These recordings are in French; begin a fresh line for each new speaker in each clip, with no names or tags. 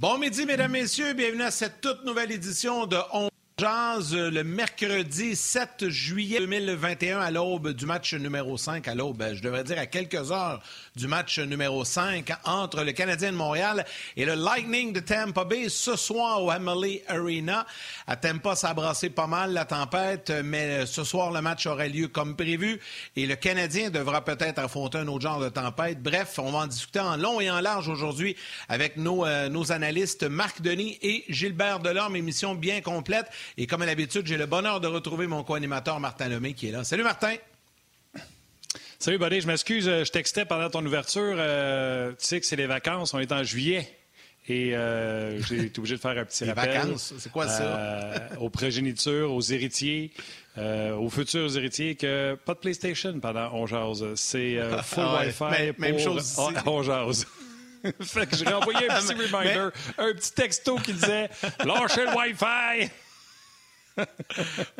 Bon midi, mesdames, messieurs. Bienvenue à cette toute nouvelle édition de Jazz le mercredi 7 juillet 2021 à l'aube du match numéro 5, à l'aube, je devrais dire à quelques heures du match numéro 5 entre le Canadien de Montréal et le Lightning de Tampa Bay ce soir au Emily Arena. À Tampa, ça a brassé pas mal la tempête, mais ce soir, le match aurait lieu comme prévu et le Canadien devra peut-être affronter un autre genre de tempête. Bref, on va en discuter en long et en large aujourd'hui avec nos, euh, nos analystes Marc Denis et Gilbert Delorme, émission bien complète. Et comme à l'habitude, j'ai le bonheur de retrouver mon co-animateur Martin Lemay qui est là. Salut Martin!
Salut Buddy, je m'excuse, euh, je textais pendant ton ouverture. Euh, tu sais que c'est les vacances, on est en juillet. Et euh, j'ai été obligé de faire un petit
les
rappel.
vacances, c'est quoi ça?
Euh, aux progénitures, aux héritiers, euh, aux futurs héritiers, que pas de PlayStation pendant On Jase. C'est full
Ah ouais,
Wi-Fi
même-
pour
même chose ici.
On Jase. fait que j'ai envoyé un petit
Mais-
reminder, un petit texto qui disait « Lâchez le Wi-Fi! »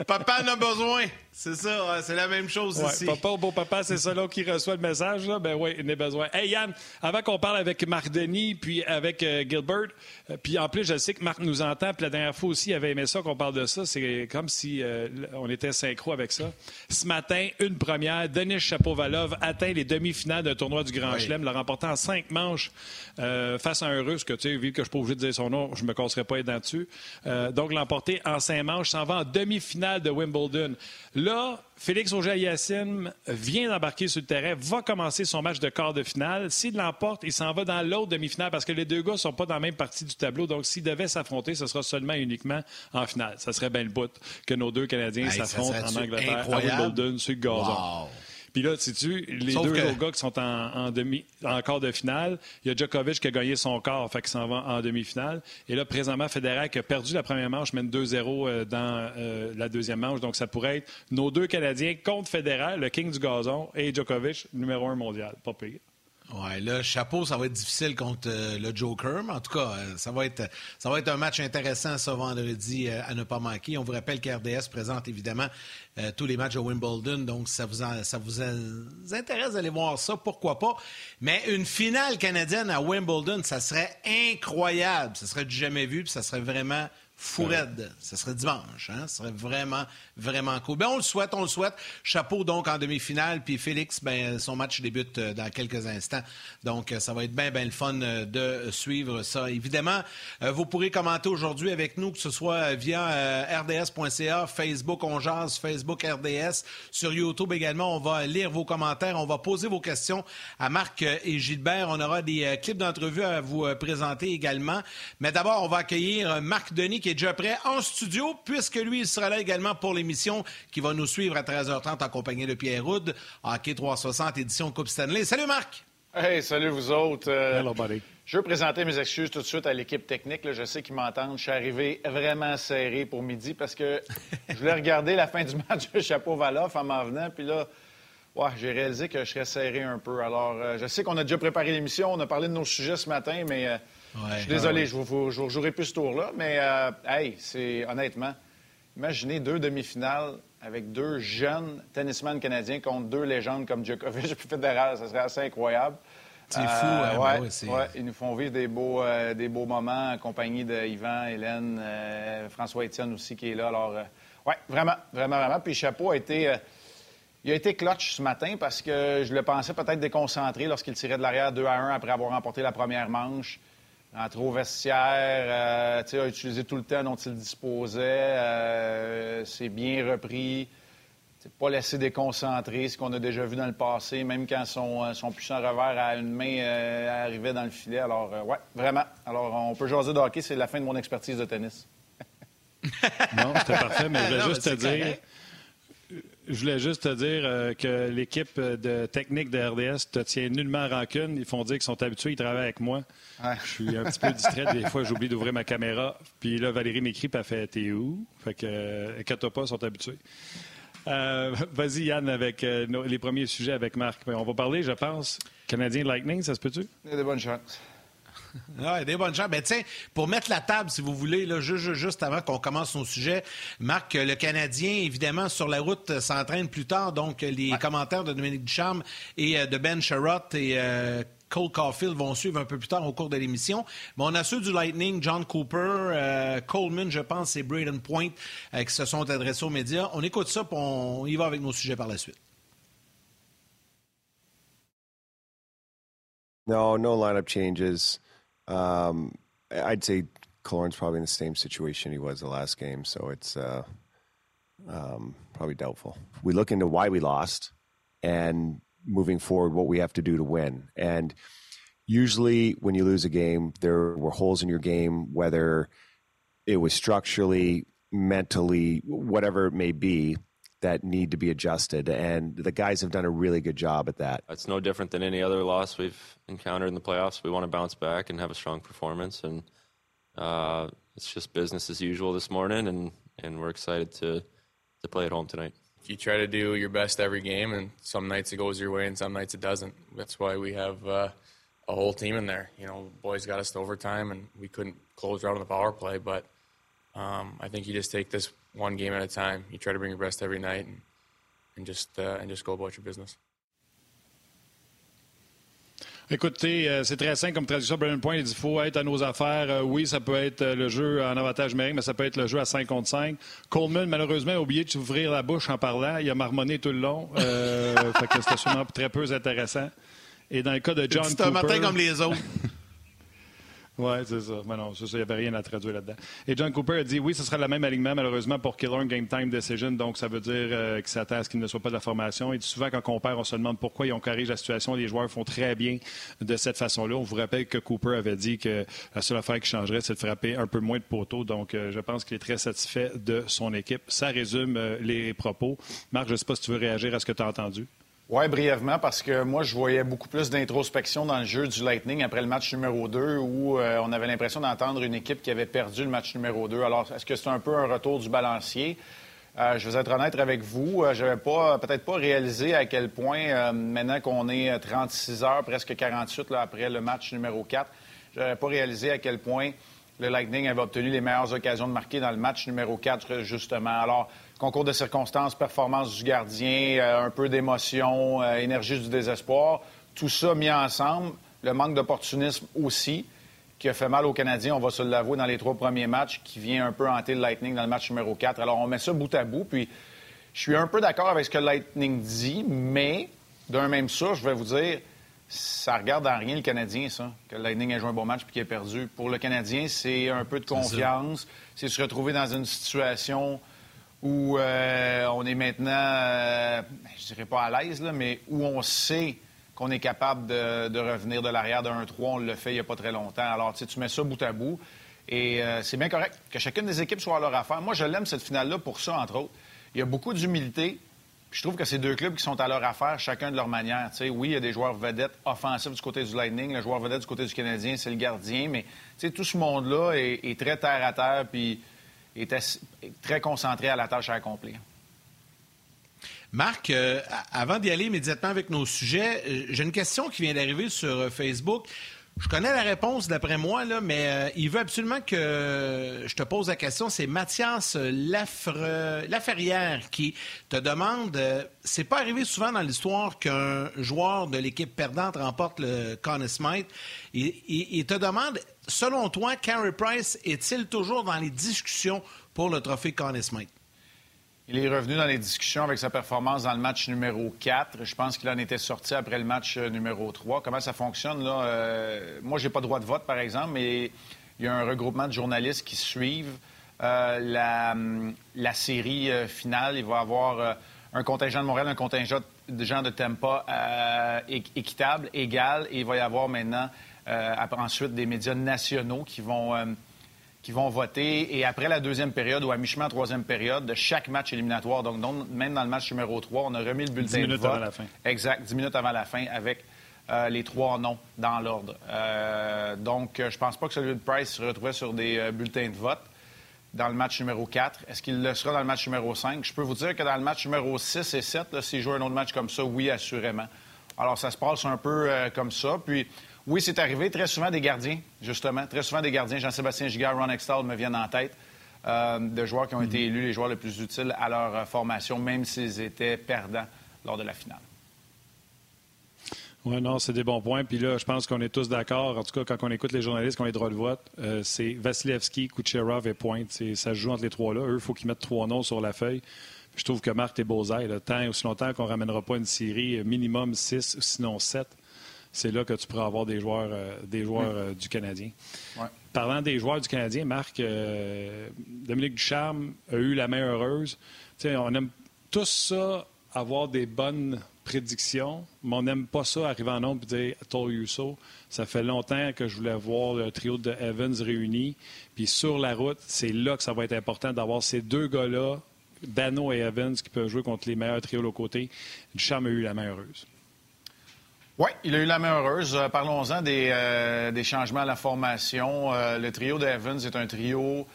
Papa en a besoin. C'est ça, c'est la même chose
Ouais,
ici.
papa ou beau-papa, c'est ça là qui reçoit le message. Là. Ben oui, il en a besoin. Hey Yann, avant qu'on parle avec Marc Denis puis avec euh, Gilbert, euh, puis en plus, je sais que Marc nous entend, puis la dernière fois aussi, il avait aimé ça qu'on parle de ça. C'est comme si euh, on était synchro avec ça. Ce matin, une première, Denis Chapovalov atteint les demi-finales d'un tournoi du Grand
Oui.
Chelem, le remportant en cinq manches euh, face à un Russe que, tu sais, vu que je suis pas obligé de dire son nom, je me casserai pas les dents dessus. Euh, donc, l'emporter en cinq manches, s'en va en demi-finale de Wimbledon. Là, Félix Auger-Aliassime vient d'embarquer sur le terrain, va commencer son match de quart de finale. S'il l'emporte, il s'en va dans l'autre demi-finale parce que les deux gars ne sont pas dans la même partie du tableau. Donc, s'ils devaient s'affronter, ce sera seulement et uniquement en finale. Ça serait bien le bout que nos deux Canadiens
Hey,
s'affrontent en Angleterre,
incroyable?
à Wimbledon, sur le gazon.
Wow.
Puis là, sais-tu, les
Sauf
deux
que-
gars qui sont en, en demi, en quart de finale, il y a Djokovic qui a gagné son quart, fait qu'il s'en va en demi-finale. Et là, présentement, Federer qui a perdu la première manche, mène 2-0 euh, dans euh, la deuxième manche. Donc, ça pourrait être nos deux Canadiens contre Federer, le king du gazon, et Djokovic, numéro un mondial. Pas pire.
Ouais, là, chapeau, ça va être difficile contre euh, le Joker, mais en tout cas, euh, ça va être ça va être un match intéressant ce vendredi euh, à ne pas manquer. On vous rappelle qu'RDS présente évidemment tous les matchs à Wimbledon, donc ça vous ça vous intéresse d'aller voir ça, pourquoi pas. Mais une finale canadienne à Wimbledon, ça serait incroyable, ça serait du jamais vu, puis ça serait vraiment fou raide. Ça serait dimanche, hein? Ça serait vraiment, vraiment cool. Ben, on le souhaite, on le souhaite. Chapeau donc en demi-finale. Puis Félix, ben, son match débute euh, dans quelques instants. Donc, euh, ça va être bien, bien le fun euh, de suivre ça. Évidemment, vous pourrez commenter aujourd'hui avec nous, que ce soit via rds.ca, Facebook On Jase, Facebook RDS, sur YouTube également. On va lire vos commentaires, on va poser vos questions à Marc et Gilbert. On aura des clips d'entrevue à vous présenter également. Mais d'abord, on va accueillir Marc Denis qui est déjà prêt en studio, puisque lui, il sera là également pour l'émission qui va nous suivre à 13h30 en compagnie de Pierre Houd, Hockey 360, édition Coupe Stanley. Salut Marc!
Hey, salut vous autres. Euh,
Hello, buddy.
Je veux présenter mes excuses tout de suite à l'équipe technique. là. Je sais qu'ils m'entendent. Je suis arrivé vraiment serré pour midi parce que je voulais regarder la fin du match de Chapeau Valoff en m'en venant. Puis là, ouais, j'ai réalisé que je serais serré un peu. Alors, euh, je sais qu'on a déjà préparé l'émission. On a parlé de nos sujets ce matin, mais euh,
Ouais.
je suis désolé, je ne vous, je vous rejouerai plus ce tour-là. Mais, euh, hey, c'est honnêtement, imaginez deux demi-finales avec deux jeunes tennisman canadiens contre deux légendes comme Djokovic et Federer. Ça serait assez incroyable.
C'est fou, hein,
ouais,
ben ouais,
ils nous font vivre des beaux, euh, des beaux moments en compagnie de Yvan, Hélène, euh, François-Étienne aussi qui est là. Alors, euh, ouais, vraiment, vraiment, vraiment. Puis Chapeau a été, euh, il a été clutch ce matin parce que je le pensais peut-être déconcentré lorsqu'il tirait de l'arrière 2 à 1 après avoir remporté la première manche. Rentré au vestiaire, euh, tu sais, a utilisé tout le temps dont il disposait. euh, c'est bien repris. C'est pas laissé déconcentrer, ce qu'on a déjà vu dans le passé, même quand son, euh, son puissant revers à une main euh, arrivait dans le filet. Alors, euh, ouais, vraiment. Alors, on peut jaser de hockey, c'est la fin de mon expertise de tennis.
Non, c'était parfait, mais je voulais juste te dire.
correct.
Je voulais juste te dire euh, que l'équipe de technique de RDS te tient nullement rancune. Ils font dire qu'ils sont habitués, ils travaillent avec moi.
Ouais.
Je suis un petit peu distrait. Des fois, j'oublie d'ouvrir ma caméra. Puis là, Valérie m'écrit, puis elle fait T'es où? Fait que, euh, pas, ils sont habitués. Euh, Vas-y, Yann, avec euh, nos- les premiers sujets avec Marc. On va parler, je pense, Canadien Lightning, ça se peut-tu?
Il y a des bonnes chances.
Ouais, des bonnes chances. Ben, tiens, pour mettre la table, si vous voulez, là, ju- ju- juste, avant qu'on commence son sujet, Marc, le Canadien, évidemment, sur la route, euh, s'entraîne plus tard. Donc, euh, les commentaires de Dominique Ducharme et euh, de Ben Sherrott et euh, Cole Caulfield vont suivre un peu plus tard au cours de l'émission. Mais on a ceux du Lightning, John Cooper, Coleman, je pense, et Braden Point qui se sont adressés aux médias. On écoute ça, puis on y va avec nos sujets par la suite.
No, no lineup changes. Um, I'd say Killorn's probably in the same situation he was the last game, so it's uh, um, probably doubtful. We look into why we lost and moving forward what we have to do to win. And usually, when you lose a game, there were holes in your game, whether it was structurally, mentally, whatever it may be that need to be adjusted. And the guys have done a really good job at that.
It's no different than any other loss we've encountered in the playoffs. We want to bounce back and have a strong performance. And uh, it's just business as usual this morning. And, and we're excited to, to play at home tonight.
You try to do your best every game, and some nights it goes your way, and some nights it doesn't. That's why we have uh, a whole team in there. You know, boys got us to overtime, and we couldn't close out on the power play. But um, I think you just take this one game at a time. You try to bring your best every night and, and just uh, and just go about your business.
Écoutez, euh, c'est très simple comme traduction. Brian Point, il dit faut être à nos affaires. Euh, oui, ça peut être euh, le jeu en avantage numérique, mais ça peut être le jeu à 5 contre 5. Coleman, malheureusement, a oublié de s'ouvrir la bouche en parlant. Il a marmonné tout le long. Euh, fait que c'était sûrement très peu intéressant. Et dans le cas de John
C'est un matin comme les autres.
Oui, c'est ça. Mais non. Il n'y avait rien à traduire là-dedans. Et John Cooper a dit oui, ce sera le même alignement, malheureusement, pour Killer Game Time Decision. Donc, ça veut dire euh, qu'il s'attend à ce qu'il ne soit pas de la formation. Et souvent, quand on perd, on se demande pourquoi ils ont corrigé la situation. Les joueurs font très bien de cette façon-là. On vous rappelle que Cooper avait dit que la seule affaire qui changerait, c'est de frapper un peu moins de poteaux. Donc, euh, je pense qu'il est très satisfait de son équipe. Ça résume euh, les propos. Marc, je ne sais pas si tu veux réagir à ce que tu as entendu.
Oui, brièvement, parce que moi, je voyais beaucoup plus d'introspection dans le jeu du Lightning après le match numéro 2 où euh, on avait l'impression d'entendre une équipe qui avait perdu le match numéro 2. Alors, est-ce que c'est un peu un retour du balancier? Euh, je vais être honnête avec vous, euh, je n'avais pas, peut-être pas réalisé à quel point, maintenant qu'on est 36 heures, presque 48 là, après le match numéro 4, je n'avais pas réalisé à quel point le Lightning avait obtenu les meilleures occasions de marquer dans le match numéro 4, justement. Alors, concours de circonstances, performance du gardien, euh, un peu d'émotion, euh, énergie du désespoir. Tout ça mis ensemble, le manque d'opportunisme aussi, qui a fait mal aux Canadiens, on va se l'avouer, dans les trois premiers matchs, qui vient un peu hanter le Lightning dans le match numéro 4. Alors, on met ça bout à bout, puis je suis un peu d'accord avec ce que le Lightning dit, mais d'un même ça, je vais vous dire, ça regarde en rien le Canadien, ça, que le Lightning ait joué un bon match puis qu'il ait perdu. Pour le Canadien, c'est un peu de confiance, c'est se retrouver dans une situation où euh, on est maintenant, euh, je dirais pas à l'aise, mais où on sait qu'on est capable de, revenir de l'arrière d'un 3 On le fait il n'y a pas très longtemps. Alors, tu mets ça bout à bout. Et euh, c'est bien correct que chacune des équipes soit à leur affaire. Moi, je l'aime, cette finale-là, pour ça, entre autres. Il y a beaucoup d'humilité. Je trouve que c'est deux clubs qui sont à leur affaire, chacun de leur manière. oui, il y a des joueurs vedettes offensifs du côté du Lightning. Le joueur vedette du côté du Canadien, c'est le gardien. Mais tout ce monde-là est, est, très terre à terre. Puis était très concentré à la tâche à accomplir.
Marc, euh, avant d'y aller immédiatement avec nos sujets, euh, j'ai une question qui vient d'arriver sur euh, Facebook. Je connais la réponse d'après moi, là, mais il veut absolument que je te pose la question. C'est Mathias Laferrière qui te demande c'est pas arrivé souvent dans l'histoire qu'un joueur de l'équipe perdante remporte le Conn Smythe. Il, te demande selon toi, Carey Price est-il toujours dans les discussions pour le trophée Conn?
Il est revenu dans les discussions avec sa performance dans le match numéro 4. Je pense qu'il en était sorti après le match euh, numéro 3. Comment ça fonctionne, là? Euh, moi, j'ai pas droit de vote, par exemple, mais il y a un regroupement de journalistes qui suivent euh, la, série finale. Il va y avoir un contingent de Montréal, un contingent de gens de Tampa équitable, égal. Et il va y avoir maintenant, ensuite, des médias nationaux qui vont qui vont voter. Et après la deuxième période ou à mi-chemin troisième période de chaque match éliminatoire, donc, même dans le match numéro 3, on a remis le bulletin 10
minutes avant la fin.
Exact, dix minutes avant la fin avec euh, les trois noms dans l'ordre. Euh, donc, euh, je pense pas que celui de Price se retrouvait sur des bulletins de vote dans le match numéro 4. Est-ce qu'il le sera dans le match numéro 5? Je peux vous dire que dans le match numéro 6 et 7, s'il joue un autre match comme ça, oui, assurément. Alors, ça se passe un peu comme ça. Puis, oui, c'est arrivé. Très souvent des gardiens, justement. Très souvent des gardiens. Jean-Sébastien Gigard, Ron Extall me viennent en tête. Euh, de joueurs qui ont été élus les joueurs les plus utiles à leur euh, formation, même s'ils étaient perdants lors de la finale.
Oui, non, c'est des bons points. Puis là, je pense qu'on est tous d'accord, en tout cas, quand on écoute les journalistes qui ont les droits de vote, euh, c'est Vasilevski, Kucherov et Pointe. Ça se joue entre les trois-là. Eux, il faut qu'ils mettent trois noms sur la feuille. je trouve que Marc, t'es beaux ailes. Tant et aussi longtemps qu'on ne ramènera pas une série minimum 6, sinon 7, c'est là que tu pourras avoir des joueurs, euh, des joueurs euh, du Canadien. Parlant des joueurs du Canadien, Marc, Dominique Ducharme a eu la main heureuse. on aime tous ça, avoir des bonnes prédiction, mais on n'aime pas ça, arriver en nombre et dire « told you so ». Ça fait longtemps que je voulais voir le trio de Evans réuni. Puis sur la route, c'est là que ça va être important d'avoir ces deux gars-là, Dano et Evans, qui peuvent jouer contre les meilleurs trios de côté. Duchamp a eu la main heureuse.
Oui, il a eu la main heureuse. Euh, parlons-en euh, des, changements à la formation. Euh, le trio de Evans est un trio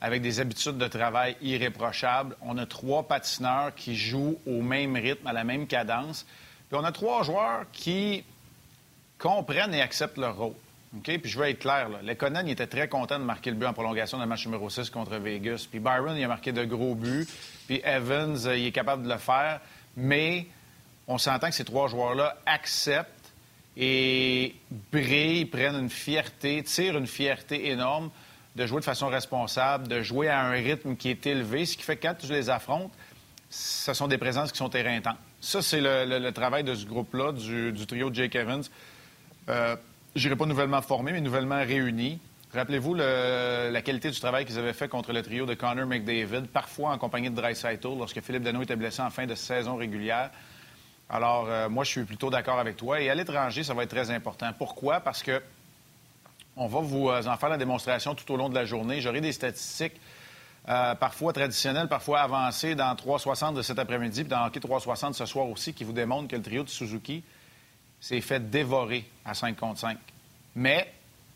avec des habitudes de travail irréprochables. On a trois patineurs qui jouent au même rythme, à la même cadence. Puis on a trois joueurs qui comprennent et acceptent leur rôle. Puis je vais être clair. Là. Lekonen, il était très content de marquer le but en prolongation de match numéro 6 contre Vegas. Puis Byron, il a marqué de gros buts. Puis Evans, il est capable de le faire. Mais on s'entend que ces trois joueurs-là acceptent et brillent, prennent une fierté, tirent une fierté énorme de jouer de façon responsable, de jouer à un rythme qui est élevé, ce qui fait que quand tu les affrontes, ce sont des présences qui sont éreintantes. Ça, c'est le, travail de ce groupe-là, du, trio de Jake Evans. Euh, je dirais pas nouvellement formé, mais nouvellement réuni. Rappelez-vous la qualité du travail qu'ils avaient fait contre le trio de Connor McDavid, parfois en compagnie de Dreisaitl, lorsque Philippe Dano était blessé en fin de saison régulière. Alors, euh, moi, je suis plutôt d'accord avec toi. Et à l'étranger, ça va être très important. Pourquoi? Parce que on va vous euh, en faire la démonstration tout au long de la journée. J'aurai des statistiques euh, parfois traditionnelles, parfois avancées dans 360 de cet après-midi, puis dans Hockey 360 ce soir aussi, qui vous démontrent que le trio de Suzuki s'est fait dévorer à 5 contre 5. Mais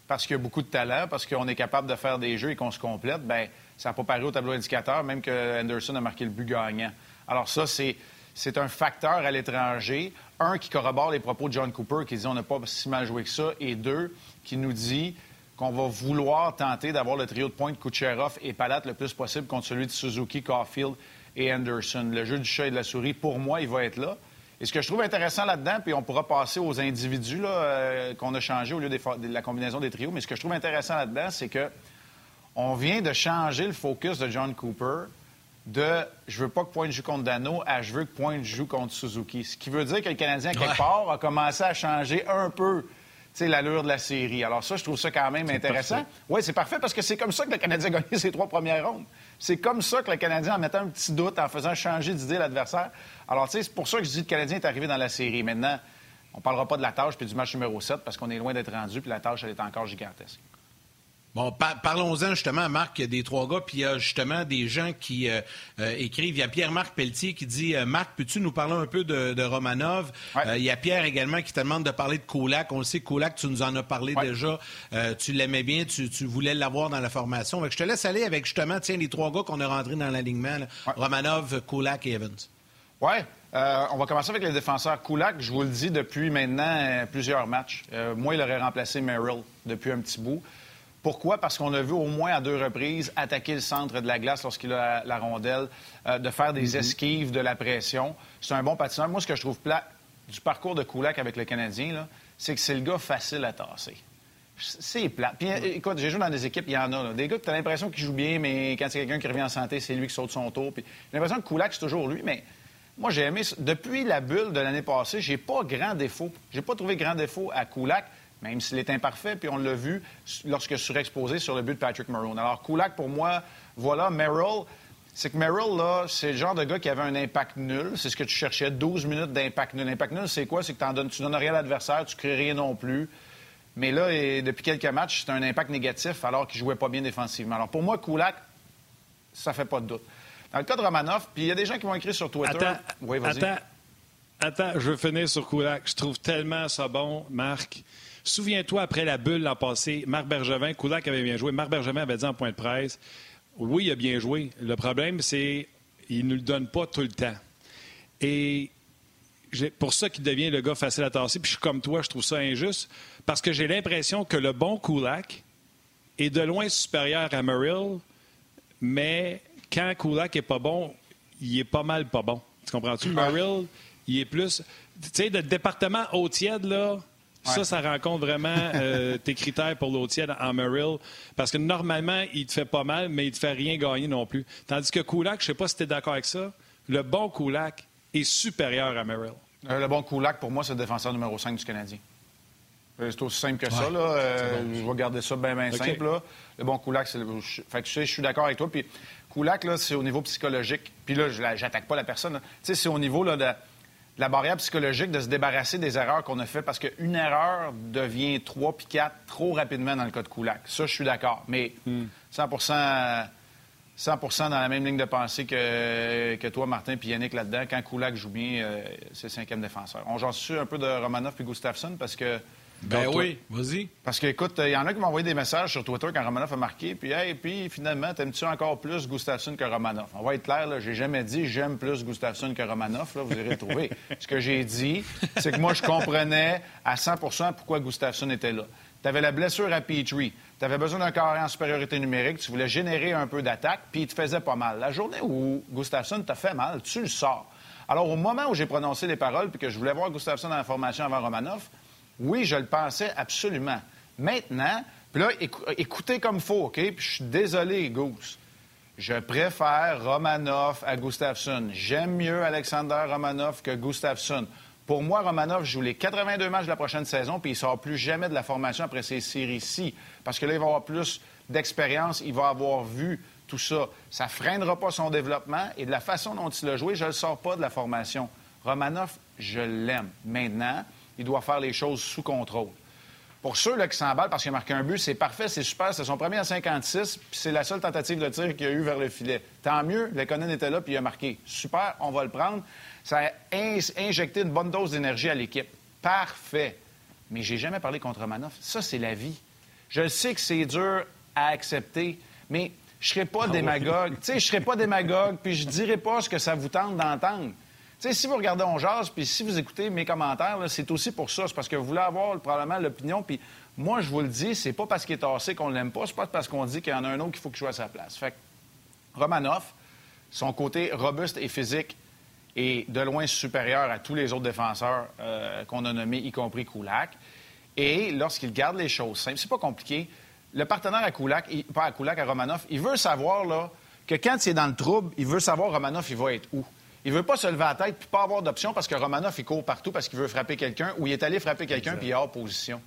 parce qu'il y a beaucoup de talent, parce qu'on est capable de faire des jeux et qu'on se complète, bien, ça n'a pas paru au tableau indicateur, même que Anderson a marqué le but gagnant. Alors ça, c'est, c'est un facteur à l'étranger. Un, qui corrobore les propos de John Cooper, qui dit on n'a pas si mal joué que ça. Et deux, qui nous dit qu'on va vouloir tenter d'avoir le trio de pointe Kucherov et Palat le plus possible contre celui de Suzuki, Caulfield et Anderson. Le jeu du chat et de la souris, pour moi, il va être là. Et ce que je trouve intéressant là-dedans, puis on pourra passer aux individus euh, qu'on a changés au lieu de la combinaison des trios, mais ce que je trouve intéressant là-dedans, c'est que on vient de changer le focus de John Cooper de je veux pas que Pointe joue contre Dano à je veux que Pointe joue contre Suzuki. Ce qui veut dire que le Canadien, quelque part, a commencé à changer un peu l'allure de la série. Alors ça, je trouve ça quand même intéressant. Oui, c'est parfait parce que c'est comme ça que le Canadien a gagné ses trois premières rondes. C'est comme ça que le Canadien, en mettant un petit doute, en faisant changer d'idée l'adversaire. Alors, tu sais, c'est pour ça que je dis que le Canadien est arrivé dans la série. Maintenant, on ne parlera pas de la tâche puis du match numéro 7 parce qu'on est loin d'être rendu puis la tâche, elle est encore gigantesque.
Bon, parlons-en justement, Marc, des trois gars, puis il y a justement des gens qui euh, euh, écrivent. Il y a Pierre-Marc Pelletier qui dit euh, Marc, peux-tu nous parler un peu de, Romanov? Il y a Pierre également qui te demande de parler de Kolak. On le sait, Kolak, tu nous en as parlé déjà. tu l'aimais bien, tu, voulais l'avoir dans la formation. je te laisse aller avec justement tiens, les trois gars qu'on a rentrés dans l'alignement Romanov, Kolak et Evans.
Oui. on va commencer avec les défenseurs. Kulak, je vous le dis depuis maintenant plusieurs matchs. moi, il aurait remplacé Merrill depuis un petit bout. Pourquoi? Parce qu'on a vu au moins à deux reprises attaquer le centre de la glace lorsqu'il a la, rondelle, euh, de faire des mhm. esquives de la pression. C'est un bon patineur. Moi, ce que je trouve plat du parcours de Koulak avec le Canadien, c'est que c'est le gars facile à tasser. C'est plat. Puis, écoute, j'ai joué dans des équipes, il y en a. Des gars que tu as l'impression qu'ils jouent bien, mais quand c'est quelqu'un qui revient en santé, c'est lui qui saute son tour. Puis, j'ai l'impression que Koulak, c'est toujours lui, mais moi, j'ai aimé. Depuis la bulle de l'année passée, j'ai pas grand défaut. J'ai pas trouvé grand défaut à Koulak même s'il est imparfait, puis on l'a vu lorsque surexposé sur le but de Patrick Maroon. Alors, Kulak, pour moi, voilà, Merrill, c'est que Merrill, là, c'est le genre de gars qui avait un impact nul. C'est ce que tu cherchais, 12 minutes d'impact nul. L'impact nul, c'est quoi? C'est que donnes, tu donnes rien à l'adversaire, tu crées rien non plus. Mais là, depuis quelques matchs, c'est un impact négatif alors qu'il jouait pas bien défensivement. Alors, pour moi, Kulak, ça fait pas de doute. Dans le cas de Romanov, puis il y a des gens qui vont écrire sur Twitter.
Attends, oui, attends, attends, je veux finir sur Kulak. Je trouve tellement ça bon, Marc. Souviens-toi, après la bulle l'an passé, Marc Bergevin, Koulak avait bien joué. Marc Bergevin avait dit en point de presse Oui, il a bien joué. Le problème, c'est qu'il ne le donne pas tout le temps. Et pour ça qu'il devient le gars facile à tasser. Puis je suis comme toi, je trouve ça injuste. Parce que j'ai l'impression que le bon Koulak est de loin supérieur à Merrill, mais quand Koulak est pas bon, il est pas mal pas bon. Tu comprends-tu? Merrill, il est plus. Tu sais, le département eau tiède, là. Ça, ça rencontre vraiment euh, tes critères pour l'eau tiède en Merrill. Parce que normalement, il te fait pas mal, mais il te fait rien gagner non plus. Tandis que Kulak, je sais pas si tu es d'accord avec ça, le bon Kulak est supérieur à Merrill.
Euh, le bon Kulak, pour moi, c'est le défenseur numéro 5 du Canadien. Euh, c'est aussi simple que ça. Là. Euh, je vais garder ça bien, bien simple. Là. Le bon Kulak, c'est le... Fait que, tu sais, je suis d'accord avec toi. Puis Kulak, là, c'est au niveau psychologique. Puis là, je j'attaque pas la personne. Tu sais, c'est au niveau là, de la barrière psychologique de se débarrasser des erreurs qu'on a fait parce qu'une erreur devient 3 puis 4 trop rapidement dans le cas de Kulak. Ça, je suis d'accord. Mais 100 100 dans la même ligne de pensée que, que toi, Martin, puis Yannick là-dedans. Quand Kulak joue bien, euh, c'est le cinquième défenseur. On j'en suis un peu de Romanov puis Gustafsson? Parce que
Ben
Toi-
oui, vas-y.
parce que, écoute, il y en a qui m'ont envoyé des messages sur Twitter quand Romanov a marqué. Puis, hey, puis finalement, t'aimes-tu encore plus Gustafsson que Romanov? On va être clair, j'ai jamais dit j'aime plus Gustafsson que Romanov. Là, vous irez le trouver. Ce que j'ai dit, c'est que moi, je comprenais à 100% pourquoi Gustafsson était là. Tu avais la blessure à Petrie. Tu avais besoin d'un carré en supériorité numérique. Tu voulais générer un peu d'attaque, puis il te faisait pas mal. La journée où Gustafsson t'a fait mal, tu le sors. Alors, au moment où j'ai prononcé les paroles, puis que je voulais voir Gustafsson dans la formation avant Romanov, oui, je le pensais absolument. Maintenant, puis là, écou- écoutez comme faut, OK? Puis je suis désolé, Goose. Je préfère Romanov à Gustafsson. J'aime mieux Alexander Romanov que Gustafsson. Pour moi, Romanov joue les 82 matchs de la prochaine saison, puis il ne sort plus jamais de la formation après ces séries-ci. Parce que là, il va avoir plus d'expérience, il va avoir vu tout ça. Ça ne freinera pas son développement, et de la façon dont il a joué, je ne le sors pas de la formation. Romanov, je l'aime. Maintenant, il doit faire les choses sous contrôle. Pour ceux là, qui s'emballent parce qu'il a marqué un but, c'est parfait, c'est super. C'est son premier à 56, puis c'est la seule tentative de tir qu'il y a eu vers le filet. Tant mieux, Lekonen était là, puis il a marqué. Super, on va le prendre. Ça a in- injecté une bonne dose d'énergie à l'équipe. Parfait. Mais j'ai jamais parlé contre Romanov. Ça, c'est la vie. Je sais que c'est dur à accepter, mais je serai pas démagogue. Tu sais, je serai pas démagogue, puis je dirai pas ce que ça vous tente d'entendre. Sais, si vous regardez On Jase, puis si vous écoutez mes commentaires, c'est aussi pour ça. C'est parce que vous voulez avoir probablement l'opinion. Puis moi, je vous le dis, c'est pas parce qu'il est tassé qu'on l'aime pas. C'est pas parce qu'on dit qu'il y en a un autre qu'il faut qu'il joue à sa place. Fait que Romanov, son côté robuste et physique est de loin supérieur à tous les autres défenseurs euh, qu'on a nommés, y compris Kulak. Et lorsqu'il garde les choses simples, c'est pas compliqué. Le partenaire à Kulak, il- pas à Kulak, à Romanov, il veut savoir là, que quand il est dans le trouble, il veut savoir Romanov, il va être où. Il veut pas se lever à la tête puis pas avoir d'option parce que Romanov, il court partout parce qu'il veut frapper quelqu'un ou il est allé frapper quelqu'un puis il est hors position.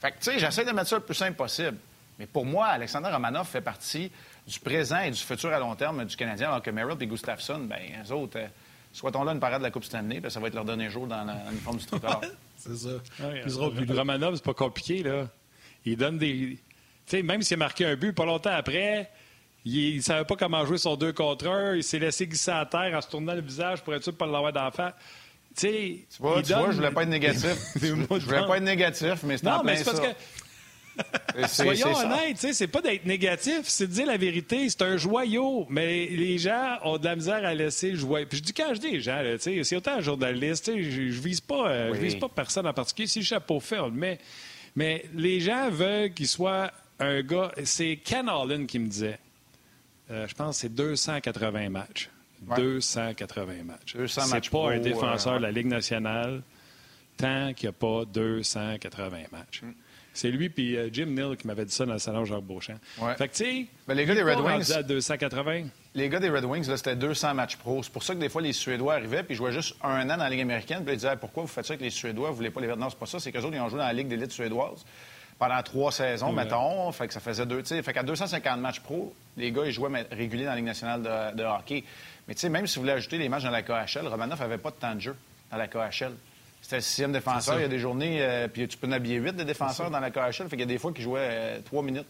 Fait que, tu sais, j'essaie de mettre ça le plus simple possible. Mais pour moi, Alexander Romanov fait partie du présent et du futur à long terme du Canadien, alors que Merrill et Gustafsson, ben, eux autres, euh, soit-on là une parade de la Coupe Stanley, puis ça va être leur dernier jour dans l'uniforme du tricolore.
C'est ça.
Ouais,
Plus drôle, plus drôle.
Romanov, c'est pas compliqué, là. Il donne des. Tu sais, même s'il a marqué un but, pas longtemps après, il ne savait pas comment jouer son 2 contre 1. Il s'est laissé glisser à terre en se tournant le visage pour être sûr de ne pas l'avoir d'en face. Tu sais.
Tu vois,
donne
je voulais pas être négatif. je voulais pas être négatif, mais c'est
Non, mais c'est parce que. Soyons honnêtes, c'est pas d'être négatif, c'est de dire la vérité. C'est un joyau, mais les gens ont de la misère à laisser le joyau. Puis je dis quand je dis les gens, c'est autant un journaliste, je, je vise pas, euh, je vise pas personne en particulier. Si le chapeau fait, on le met. Mais les gens veulent qu'il soit un gars. C'est Ken Allen qui me disait. Euh, je pense que c'est 280 matchs.
Ouais.
280 matchs.
200
C'est
matchs
pas
pro,
un défenseur
euh,
de la Ligue nationale tant qu'il n'y a pas 280 matchs.
Mm.
C'est lui puis euh, Jim Neal qui m'avait dit ça dans le salon Jacques Beauchamp.
Ouais.
Fait que, tu sais,
Ben, les gars des Red Wings-
à 280.
Les gars des Red Wings, là, c'était 200 matchs pro. C'est pour ça que des fois, les Suédois arrivaient puis ils jouaient juste un an dans la Ligue américaine. Puis ils disaient Pourquoi vous faites ça avec les Suédois? Vous voulez pas les Non, c'est pas ça. C'est qu'eux autres, ils ont joué dans la Ligue d'élite suédoise pendant trois saisons, mettons. Fait que ça faisait deux. tu sais, Fait qu'à 250 matchs pro, les gars, ils jouaient réguliers dans la Ligue nationale de, de hockey. Mais tu sais, même si vous voulez ajouter les matchs dans la KHL, Romanov n'avait pas de temps de jeu dans la KHL. C'était le sixième défenseur. Il y a des journées, euh, puis tu peux en habiller huit de défenseurs dans la KHL. Fait qu'il y a des fois qu'ils jouaient euh, trois minutes.